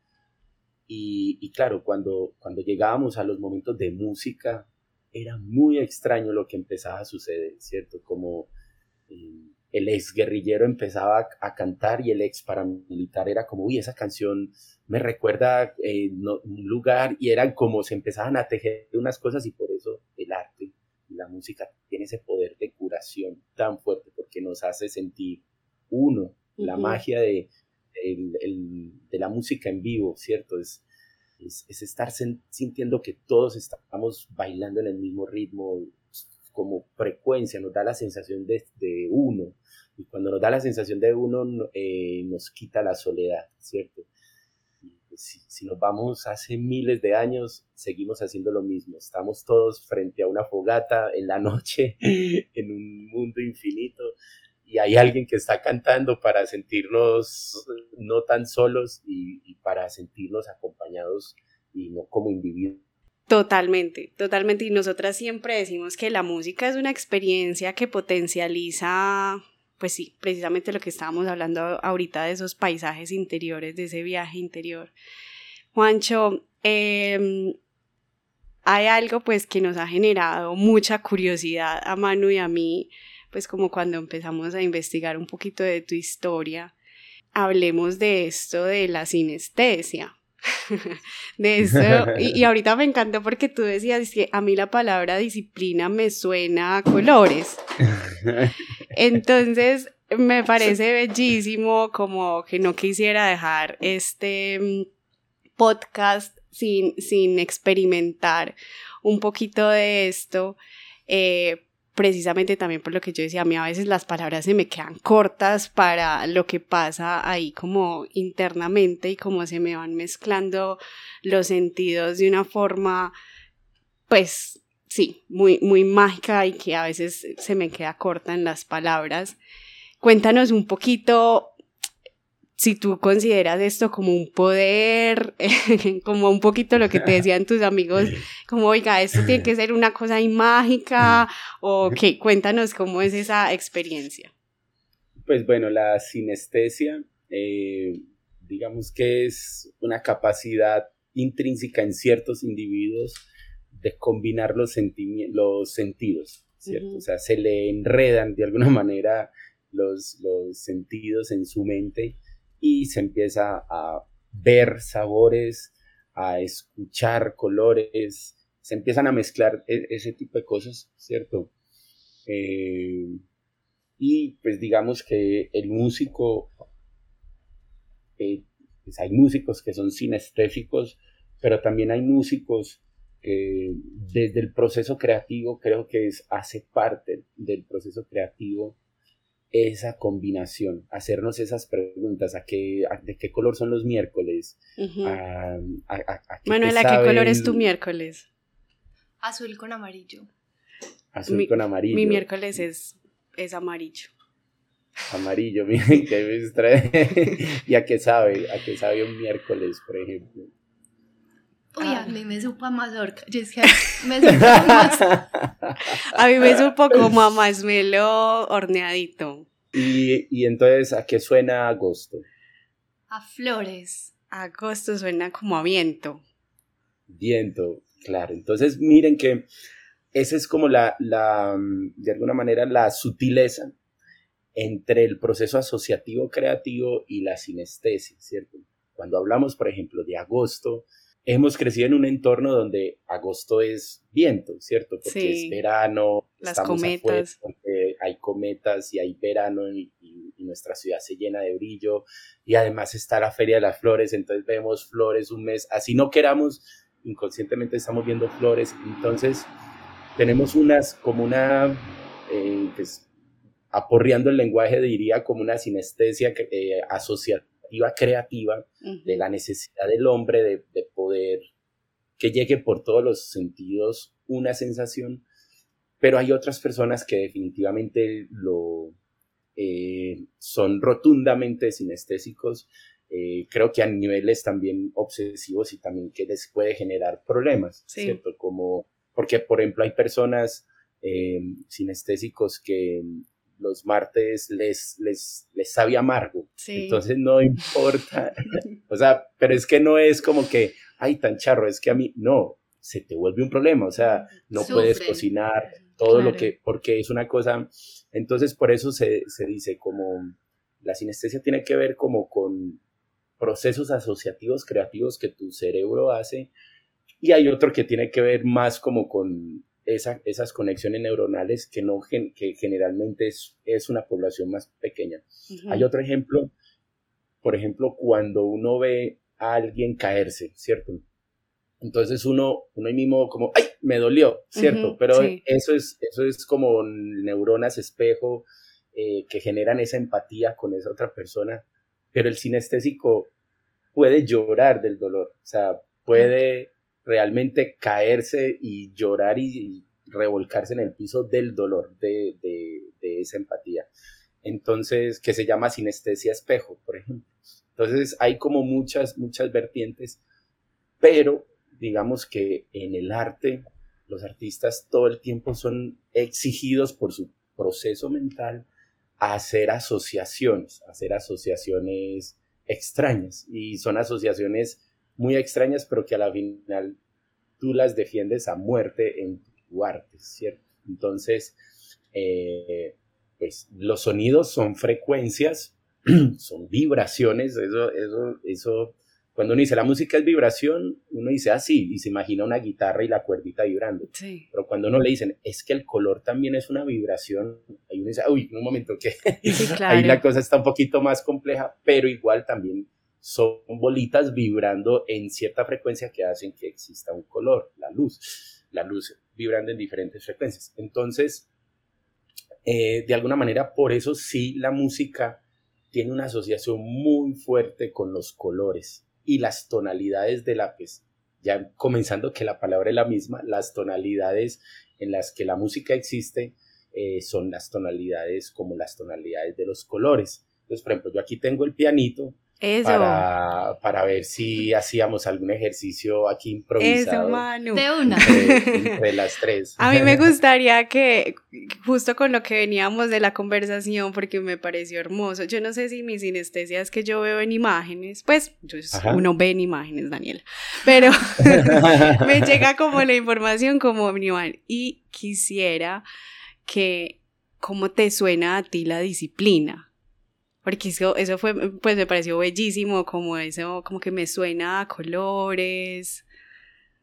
Y, claro, cuando, cuando llegábamos a los momentos de música, era muy extraño lo que empezaba a suceder, ¿cierto? Como eh, el ex guerrillero empezaba a, cantar y el ex paramilitar era como, uy, esa canción me recuerda eh, un lugar y eran como se empezaban a tejer unas cosas y por eso el arte y la música tiene ese poder de curación tan fuerte porque nos hace sentir uno, la magia de, de la música en vivo, ¿cierto? Es, es, estar sintiendo que todos estamos bailando en el mismo ritmo, como frecuencia, nos da la sensación de, uno. Y cuando nos da la sensación de uno, eh, nos quita la soledad, ¿cierto? Pues, si, si, nos vamos hace miles de años, seguimos haciendo lo mismo. Estamos todos frente a una fogata en la noche, [LAUGHS] en un mundo infinito, y hay alguien que está cantando para sentirnos no tan solos y para sentirnos acompañados y no como individuos Totalmente, totalmente. Y nosotras siempre decimos que la música es una experiencia que potencializa, pues sí, precisamente lo que estábamos hablando ahorita de esos paisajes interiores, de ese viaje interior. Juancho, em, hay algo pues que nos ha generado mucha curiosidad a Manu y a mí, pues como cuando empezamos a investigar un poquito de tu historia, hablemos de esto de la sinestesia [LAUGHS] de eso. Y, [LAUGHS] ahorita me encantó porque tú decías que a mí la palabra disciplina me suena a colores. Entonces, me parece bellísimo como que no quisiera dejar este mm, podcast sin, sin experimentar un poquito de esto. Eh, precisamente también por lo que yo decía, a mí a veces las palabras se me quedan cortas para lo que pasa ahí como internamente y como se me van mezclando los sentidos de una forma, pues sí, muy, muy mágica y que a veces se me queda corta en las palabras. Cuéntanos un poquito si tú consideras esto como un poder, [LAUGHS] como un poquito lo que te [LAUGHS] decían tus amigos, como, oiga, esto tiene que ser una cosa ahí mágica, o qué, cuéntanos cómo es esa experiencia. Pues bueno, la sinestesia, eh, digamos que es una capacidad intrínseca en ciertos individuos de combinar los, los sentidos, ¿cierto? O sea, se le enredan de alguna [LAUGHS] manera los, los sentidos en su mente y se empieza a ver sabores, a escuchar colores, se empiezan a mezclar e, ese tipo de cosas, ¿cierto? Eh, y pues digamos que el músico, eh, pues hay músicos que son sinestésicos, pero también hay músicos que desde el proceso creativo creo que es, hace parte del proceso creativo esa combinación, hacernos esas preguntas, ¿a qué, de qué color son los miércoles? ¿a qué color es tu miércoles? Azul con amarillo. Azul con amarillo. Mi miércoles es, es amarillo. Amarillo, [LAUGHS] miren que me trae. [LAUGHS] ¿Y a qué sabe? ¿A qué sabe un miércoles, por ejemplo? Uy, a mí me supo a mazorca. Yo es que [LAUGHS] me supo a A mí me supo como a masmelo horneadito. Y, y entonces, ¿a qué suena agosto? A flores. Agosto suena como a viento. Viento, claro. Entonces, miren que esa es como la, la, de alguna manera, la sutileza entre el proceso asociativo creativo y la sinestesia, ¿cierto? Cuando hablamos, por ejemplo, de agosto, hemos crecido en un entorno donde agosto es viento, ¿cierto? Porque es verano, las cometas. hay cometas y hay verano y, nuestra ciudad se llena de brillo y además está la Feria de las Flores, entonces vemos flores un mes, así no queramos, inconscientemente estamos viendo flores, entonces tenemos unas como una, eh, pues, aporreando el lenguaje diría como una sinestesia eh, asociativa creativa de la necesidad del hombre de, poder que llegue por todos los sentidos una sensación, pero hay otras personas que definitivamente lo eh, son rotundamente sinestésicos, eh, creo que a niveles también obsesivos y también que les puede generar problemas, ¿cierto? Como, porque por ejemplo hay personas eh, sinestésicos que los martes les, les, les sabe amargo. Entonces no importa. [LAUGHS] o sea, pero es que no es como que, ay, tan charro, es que a mí, no, se te vuelve un problema. O sea, no puedes cocinar todo lo que, porque es una cosa. Entonces, por eso se, se dice como la sinestesia tiene que ver como con procesos asociativos creativos que tu cerebro hace y hay otro que tiene que ver más como con esas conexiones neuronales que, no, que generalmente es, es una población más pequeña. Hay otro ejemplo, por ejemplo, cuando uno ve a alguien caerse, ¿cierto? Entonces uno, uno mismo como, ¡ay! Me dolió, ¿cierto? Pero eso, es, eso es como neuronas espejo eh, que generan esa empatía con esa otra persona. Pero el sinestésico puede llorar del dolor, o sea, puede realmente caerse y llorar y, revolcarse en el piso del dolor de, esa empatía. Entonces, que se llama sinestesia espejo, por ejemplo. Entonces, hay como muchas, muchas vertientes, pero digamos que en el arte, los artistas todo el tiempo son exigidos por su proceso mental a hacer asociaciones, a hacer asociaciones extrañas. Y son asociaciones muy extrañas, pero que a la final tú las defiendes a muerte en tu arte, ¿cierto? Entonces, eh, pues los sonidos son frecuencias, [CLEARS THROAT] son vibraciones, eso, eso, eso, cuando uno dice la música es vibración, uno dice así ah, y se imagina una guitarra y la cuerdita vibrando. Sí. Pero cuando uno le dicen es que el color también es una vibración, ahí uno dice, uy, un momento que [LAUGHS] [LAUGHS] ahí la cosa está un poquito más compleja, pero igual también son bolitas vibrando en cierta frecuencia que hacen que exista un color, la luz, la luz vibrando en diferentes frecuencias. Entonces, eh, de alguna manera, por eso sí la música tiene una asociación muy fuerte con los colores y las tonalidades de lápiz. Ya comenzando que la palabra es la misma, las tonalidades en las que la música existe eh, son las tonalidades como las tonalidades de los colores. Entonces, por ejemplo, yo aquí tengo el pianito Para, para ver si hacíamos algún ejercicio aquí improvisado. Eso, Manu. De una. Entre, las tres. A mí me [LAUGHS] gustaría que, justo con lo que veníamos de la conversación, porque me pareció hermoso, yo no sé si mi sinestesia es que yo veo en imágenes, pues yo, uno ve en imágenes, Daniela, pero [LAUGHS] me llega como la información como en y quisiera que, ¿cómo te suena a ti la disciplina? Porque eso, eso fue, pues me pareció bellísimo, como eso, como que me suena a colores.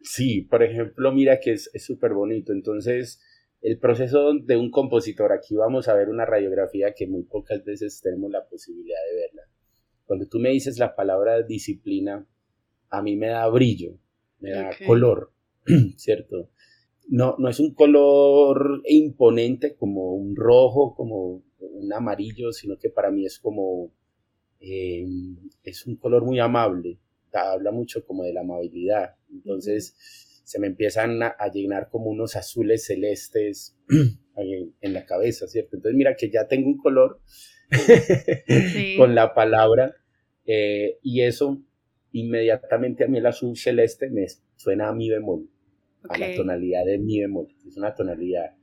Sí, por ejemplo, mira que es súper bonito. Entonces, el proceso de un compositor, aquí vamos a ver una radiografía que muy pocas veces tenemos la posibilidad de verla. Cuando tú me dices la palabra disciplina, a mí me da brillo, me da color, [CLEARS THROAT] ¿cierto? No, no es un color imponente como un rojo, como un amarillo, sino que para mí es como, eh, es un color muy amable, habla mucho como de la amabilidad, entonces se me empiezan a, llenar como unos azules celestes [CLEARS THROAT] en, la cabeza, ¿cierto? Entonces mira que ya tengo un color [LAUGHS] con la palabra eh, y eso inmediatamente a mí el azul celeste me suena a mi bemol, a la tonalidad de mi bemol, es una tonalidad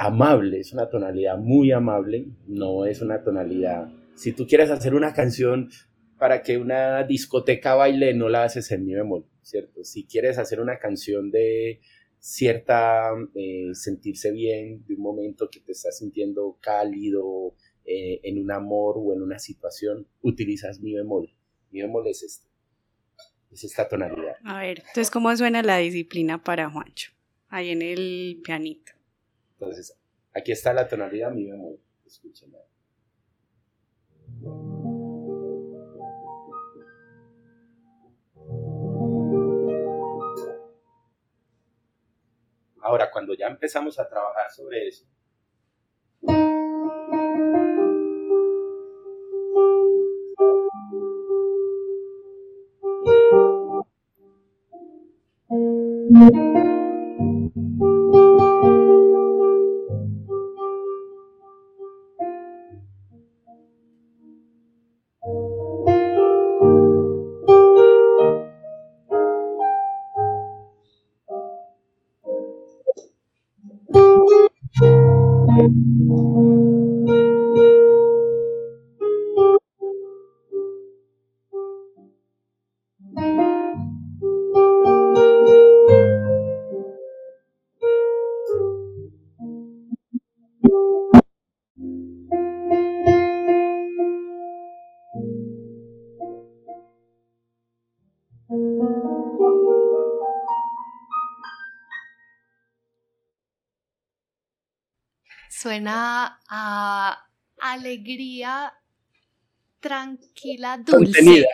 amable, es una tonalidad muy amable, no es una tonalidad... Si tú quieres hacer una canción para que una discoteca baile, no la haces en mi bemol, ¿cierto? Si quieres hacer una canción de cierta eh, sentirse bien, de un momento que te estás sintiendo cálido, eh, en un amor o en una situación, utilizas mi bemol. Mi bemol es este, es esta tonalidad. A ver, entonces, ¿cómo suena la disciplina para Juancho? Ahí en el pianito. Entonces, aquí está la tonalidad mi bemol. Escúchenla. Ahora, cuando ya empezamos a trabajar sobre eso, Suena a alegría tranquila, dulce.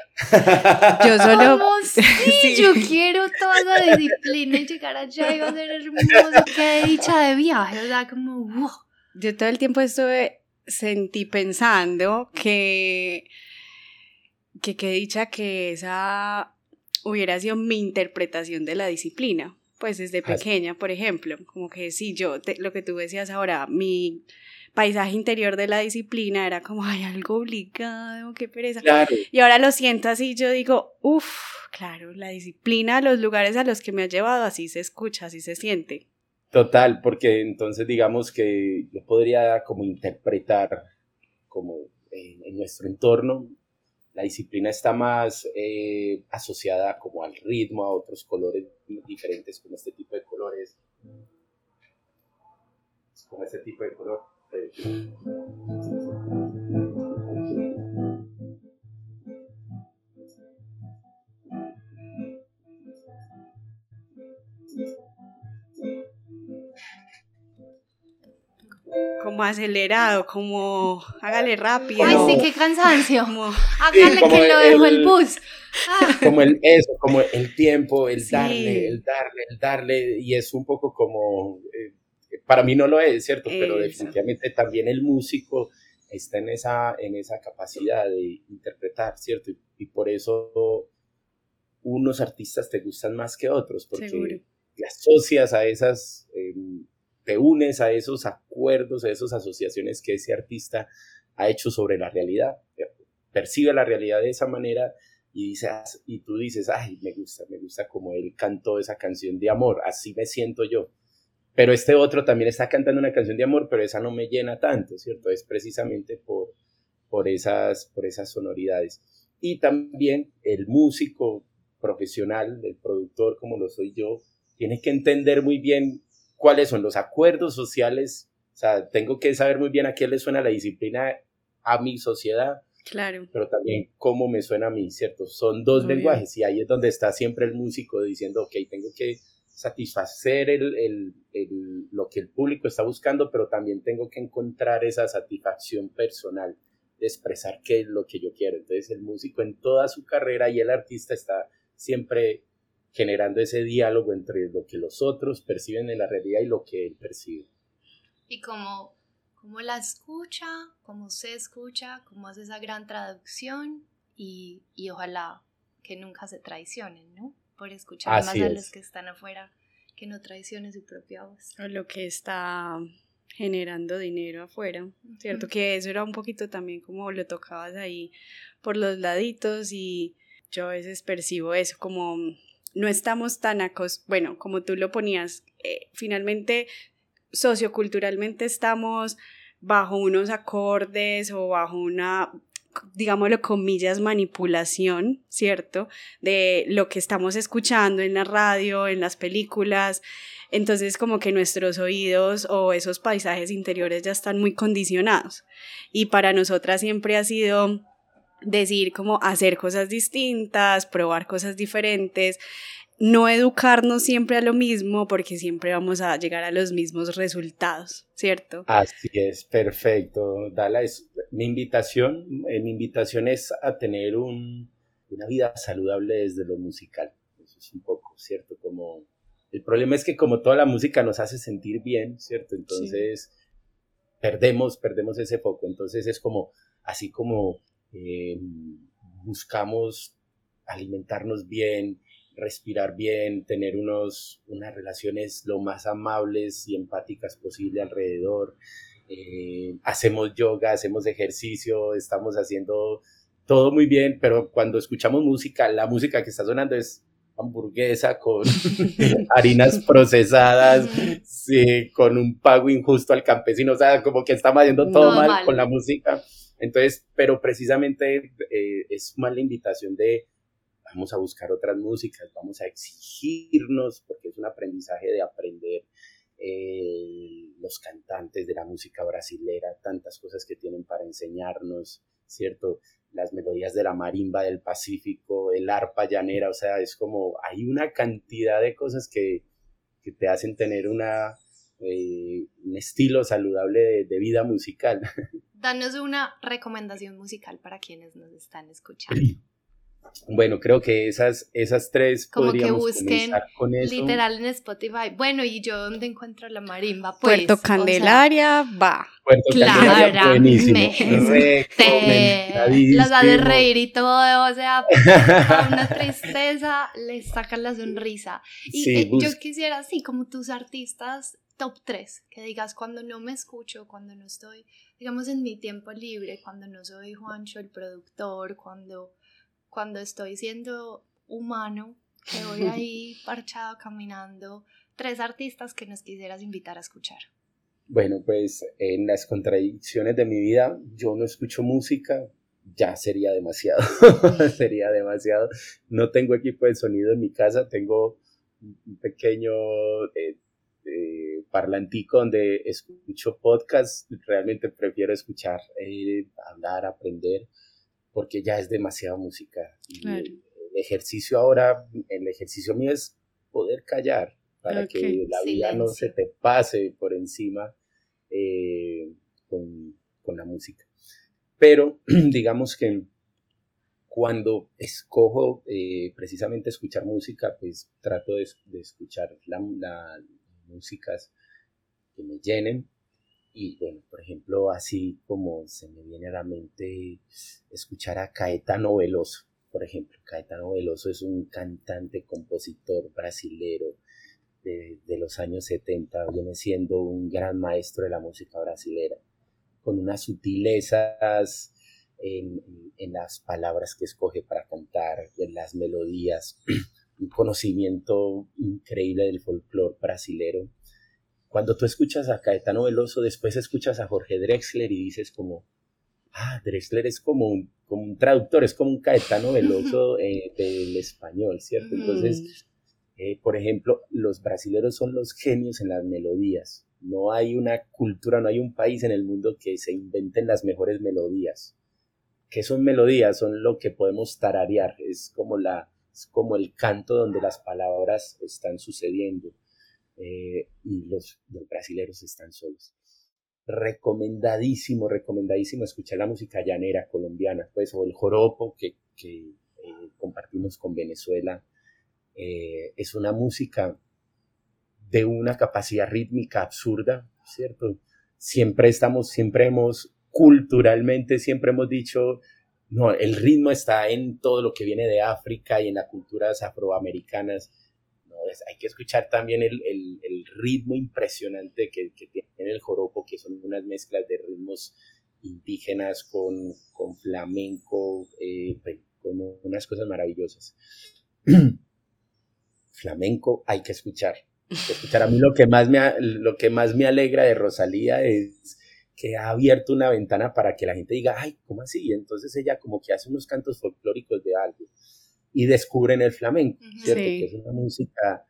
Yo [LAUGHS] solo. [LAUGHS] Sí, Yo quiero toda la disciplina y llegar allá y va a ser hermoso. Qué dicha de viaje. O sea, como. Yo todo el tiempo estuve. Sentí pensando que. Que qué dicha que esa hubiera sido mi interpretación de la disciplina pues desde pequeña, por ejemplo, como que sí, yo, lo que tú decías ahora, mi paisaje interior de la disciplina era como, hay algo obligado, qué pereza. Y ahora lo siento así, yo digo, uff, claro, la disciplina, los lugares a los que me ha llevado, así se escucha, así se siente. Total, porque entonces digamos que yo podría como interpretar como en nuestro entorno la disciplina está más eh, asociada como al ritmo, a otros colores diferentes, como este tipo de colores, como este tipo de color. Como acelerado, como hágale rápido. Ay, sí, qué cansancio. [LAUGHS] Como, hágale que lo dejo el, bus. Ah. Como el eso, como el tiempo, el darle, el darle, el darle, y es un poco como, eh, para mí no lo es, ¿cierto? Pero definitivamente también el músico está en esa, en esa capacidad de interpretar, ¿cierto? Y, por eso unos artistas te gustan más que otros, porque te asocias a esas... Em, te unes a esos acuerdos, a esas asociaciones que ese artista ha hecho sobre la realidad. percibe la realidad de esa manera y, dices, y tú dices, ay, me gusta, me gusta como él cantó esa canción de amor, así me siento yo. Pero este otro también está cantando una canción de amor, pero esa no me llena tanto, ¿cierto? Es precisamente por, por, esas, por esas sonoridades. Y también el músico profesional, el productor como lo soy yo, tiene que entender muy bien cuáles son los acuerdos sociales. O sea, tengo que saber muy bien a qué le suena la disciplina a mi sociedad. Claro. Pero también cómo me suena a mí, ¿cierto? Son dos lenguajes y ahí es donde está siempre el músico diciendo, ok, tengo que satisfacer el, el, el, lo que el público está buscando, pero también tengo que encontrar esa satisfacción personal de expresar qué es lo que yo quiero. Entonces el músico en toda su carrera y el artista está siempre generando ese diálogo entre lo que los otros perciben en la realidad y lo que él percibe. Y como, como la escucha, como se escucha, como hace esa gran traducción y, y ojalá que nunca se traicionen, ¿no? Por escuchar más a los que están afuera, que no traicionen su propia voz. O lo que está generando dinero afuera, ¿cierto? Que eso era un poquito también como lo tocabas ahí por los laditos y yo a veces percibo eso como no estamos tan acos, bueno, como tú lo ponías, eh, finalmente socioculturalmente estamos bajo unos acordes o bajo una digámoslo comillas, manipulación, ¿cierto? De lo que estamos escuchando en la radio, en las películas. Entonces como que nuestros oídos o esos paisajes interiores ya están muy condicionados. Y para nosotras siempre ha sido decir como hacer cosas distintas, probar cosas diferentes, no educarnos siempre a lo mismo porque siempre vamos a llegar a los mismos resultados, ¿cierto? Así es, perfecto. Dala, es, mi invitación, eh, mi invitación es a tener un, una vida saludable desde lo musical. Eso es un poco, ¿cierto? Como el problema es que como toda la música nos hace sentir bien, ¿cierto? Entonces perdemos, perdemos ese foco. Entonces es como, así como eh, buscamos alimentarnos bien, respirar bien, tener unos, unas relaciones lo más amables y empáticas posible alrededor. Eh, hacemos yoga, hacemos ejercicio, estamos haciendo todo muy bien, pero cuando escuchamos música, la música que está sonando es hamburguesa con [LAUGHS] harinas procesadas, sí, con un pago injusto al campesino, o sea, como que estamos haciendo todo mal, con la música. Entonces, pero precisamente eh, es más la invitación de vamos a buscar otras músicas, vamos a exigirnos, porque es un aprendizaje de aprender eh, los cantantes de la música brasilera, tantas cosas que tienen para enseñarnos, ¿cierto? Las melodías de la marimba del Pacífico, el arpa llanera, o sea, es como, hay una cantidad de cosas que, que te hacen tener una, eh, un estilo saludable de, de vida musical. [LAUGHS] Danos una recomendación musical para quienes nos están escuchando. [CLEARS THROAT] Bueno, creo que esas, esas tres Como que busquen con eso. literal en Spotify. Bueno, ¿y yo dónde encuentro la marimba? Pues, Puerto Candelaria, va. Puerto Candelaria, buenísimo. Las da de reír y todo, o sea, una tristeza les sacan la sonrisa. Y eh, yo quisiera, así como tus artistas top 3, que digas cuando no me escucho, cuando no estoy, digamos, en mi tiempo libre, cuando no soy Juancho el productor, cuando cuando estoy siendo humano, que voy ahí [LAUGHS] parchado caminando, tres artistas que nos quisieras invitar a escuchar. Bueno, pues en las contradicciones de mi vida, yo no escucho música, ya sería demasiado, [LAUGHS] sería demasiado. No tengo equipo de sonido en mi casa, tengo un pequeño eh, eh, parlantico donde escucho podcast, realmente prefiero escuchar, eh, hablar, aprender porque ya es demasiada música. el, ejercicio ahora, el ejercicio mío es poder callar para que la vida no se te pase por encima eh, con, la música. Pero [CLEARS THROAT] digamos que cuando escojo eh, precisamente escuchar música, pues trato de, escuchar las músicas que me llenen, y bueno, por ejemplo, así como se me viene a la mente escuchar a Caetano Veloso, por ejemplo. Caetano Veloso es un cantante, compositor brasilero de, los años 70, viene siendo un gran maestro de la música brasilera, con unas sutilezas en, en, las palabras que escoge para cantar, en las melodías, [CLEARS THROAT] un conocimiento increíble del folclore brasilero. Cuando tú escuchas a Caetano Veloso, después escuchas a Jorge Drexler y dices como, ah, Drexler es como un, como un traductor, es como un Caetano Veloso eh, del español, ¿cierto? Entonces, eh, por ejemplo, los brasileños son los genios en las melodías. No hay una cultura, no hay un país en el mundo que se inventen las mejores melodías. ¿Qué son melodías? Son lo que podemos tararear. Es como, la, es como el canto donde las palabras están sucediendo. Eh, y los, los brasileños están solos recomendadísimo, recomendadísimo escuchar la música llanera colombiana, pues, o el joropo que, que eh, compartimos con Venezuela. Eh, es una música de una capacidad rítmica absurda, ¿cierto? Siempre estamos, siempre hemos, culturalmente, siempre hemos dicho, no, el ritmo está en todo lo que viene de África y en las culturas afroamericanas hay que escuchar también el, ritmo impresionante que, tiene el joropo, que son unas mezclas de ritmos indígenas con, flamenco, eh, como unas cosas maravillosas. [CLEARS THROAT] flamenco hay que escuchar. escuchar. A mí lo que, más me, lo que más me alegra de Rosalía es que ha abierto una ventana para que la gente diga, ay, ¿cómo así? Y entonces ella como que hace unos cantos folclóricos de algo y descubren el flamenco, ¿cierto? Que es una música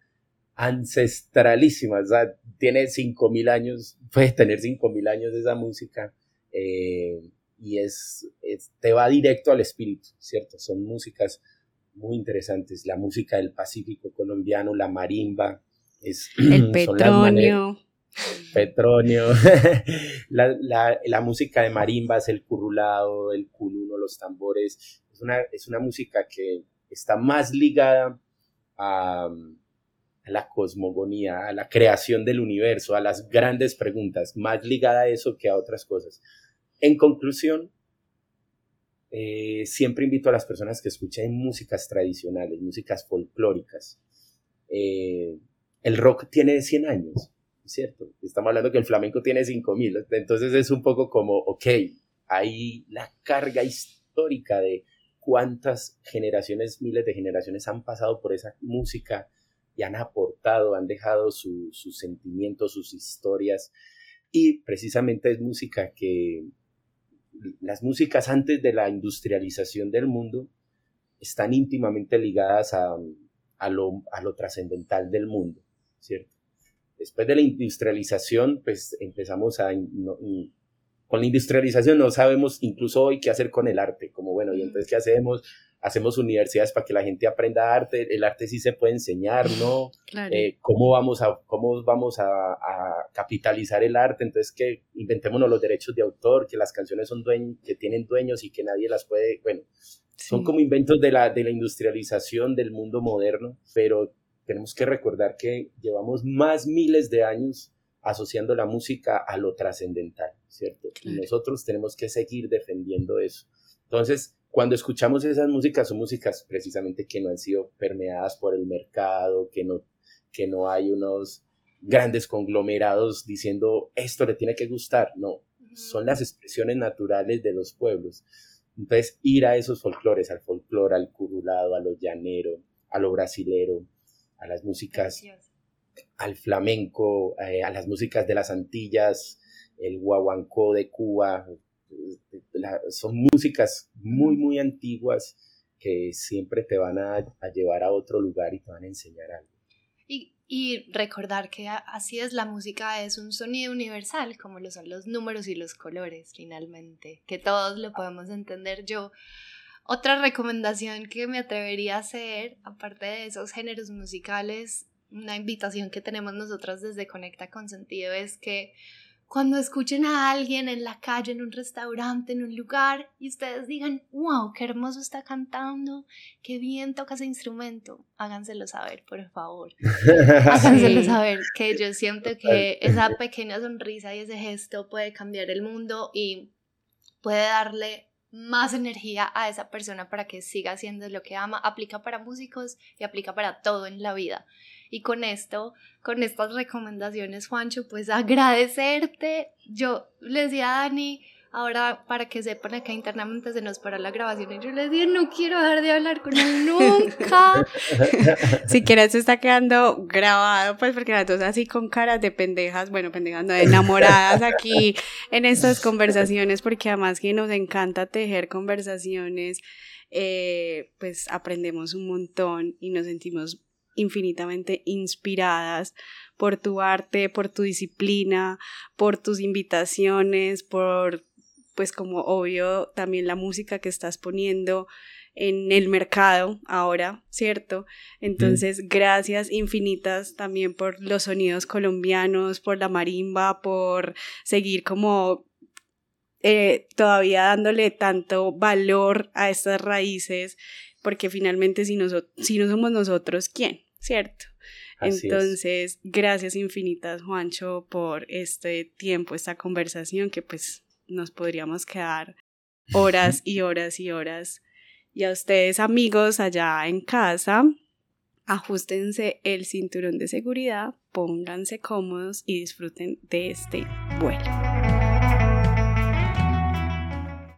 ancestralísima, o sea, tiene 5.000 años, puede tener 5.000 años esa música eh, y es, te va directo al espíritu, ¿cierto? Son músicas muy interesantes, la música del Pacífico colombiano, la marimba, es, [CLEARS THROAT] el petronio. Petronio, [LAUGHS] la, la, la, música de marimbas, el currulado, el culuno, los tambores, es una, es una música que está más ligada a, la cosmogonía, a la creación del universo, a las grandes preguntas, más ligada a eso que a otras cosas. En conclusión, eh, siempre invito a las personas que escuchen músicas tradicionales, músicas folclóricas. Eh, el rock tiene 100 años, ¿cierto? Estamos hablando que el flamenco tiene 5000, entonces es un poco como, ok, hay la carga histórica de cuántas generaciones, miles de generaciones han pasado por esa música y han aportado, han dejado sus sentimientos, sus historias. Y precisamente es música que las músicas antes de la industrialización del mundo están íntimamente ligadas a, lo trascendental del mundo, ¿cierto? Después de la industrialización, pues empezamos a, con la industrialización no sabemos incluso hoy qué hacer con el arte, como bueno, y entonces ¿qué hacemos? Hacemos universidades para que la gente aprenda arte, el arte sí se puede enseñar, ¿no? Eh, ¿Cómo vamos, a, cómo vamos a, capitalizar el arte? Entonces que inventémonos los derechos de autor, que las canciones son dueños, que tienen dueños y que nadie las puede, bueno, son como inventos de la, de la industrialización del mundo moderno, pero tenemos que recordar que llevamos más miles de años asociando la música a lo trascendental, ¿cierto? Y nosotros tenemos que seguir defendiendo eso. Entonces, cuando escuchamos esas músicas, son músicas precisamente que no han sido permeadas por el mercado, que no, que no hay unos grandes conglomerados diciendo esto le tiene que gustar, no, son las expresiones naturales de los pueblos. Entonces, ir a esos folclores, al folclore, al curulado, a lo llanero, a lo brasilero, a las músicas al flamenco, eh, a las músicas de las Antillas, el guaguancó de Cuba. son músicas muy, muy antiguas que siempre te van a, llevar a otro lugar y te van a enseñar algo. Y, y, recordar que así es, la música es un sonido universal, como lo son los números y los colores, finalmente, que todos lo podemos entender. Yo, otra recomendación que me atrevería a hacer, aparte de esos géneros musicales, una invitación que tenemos nosotras desde Conecta con Sentido es que cuando escuchen a alguien en la calle, en un restaurante, en un lugar, y ustedes digan, wow, qué hermoso está cantando, qué bien toca ese instrumento, háganselo saber, por favor. [LAUGHS] háganselo saber, que yo siento que esa pequeña sonrisa y ese gesto puede cambiar el mundo y puede darle más energía a esa persona para que siga haciendo lo que ama. Aplica para músicos y aplica para todo en la vida. Y con esto, con estas recomendaciones, Juancho, pues agradecerte. Yo le decía a Dani, Ahora, para que sepan, acá internamente se nos paró la grabación y yo les dije, no quiero dejar de hablar con él nunca. [LAUGHS] si quieres, está quedando grabado, pues porque las dos así con caras de pendejas, bueno, pendejas no, enamoradas aquí en estas conversaciones, porque además que nos encanta tejer conversaciones, eh, pues aprendemos un montón y nos sentimos infinitamente inspiradas por tu arte, por tu disciplina, por tus invitaciones, por pues como obvio también la música que estás poniendo en el mercado ahora, ¿cierto? Entonces, gracias infinitas también por los sonidos colombianos, por la marimba, por seguir como eh, todavía dándole tanto valor a estas raíces, porque finalmente si, si no somos nosotros, ¿quién? ¿Cierto? Entonces, gracias infinitas, Juancho, por este tiempo, esta conversación que pues nos podríamos quedar horas y horas y horas. Y a ustedes amigos allá en casa, ajustense el cinturón de seguridad, pónganse cómodos y disfruten de este vuelo.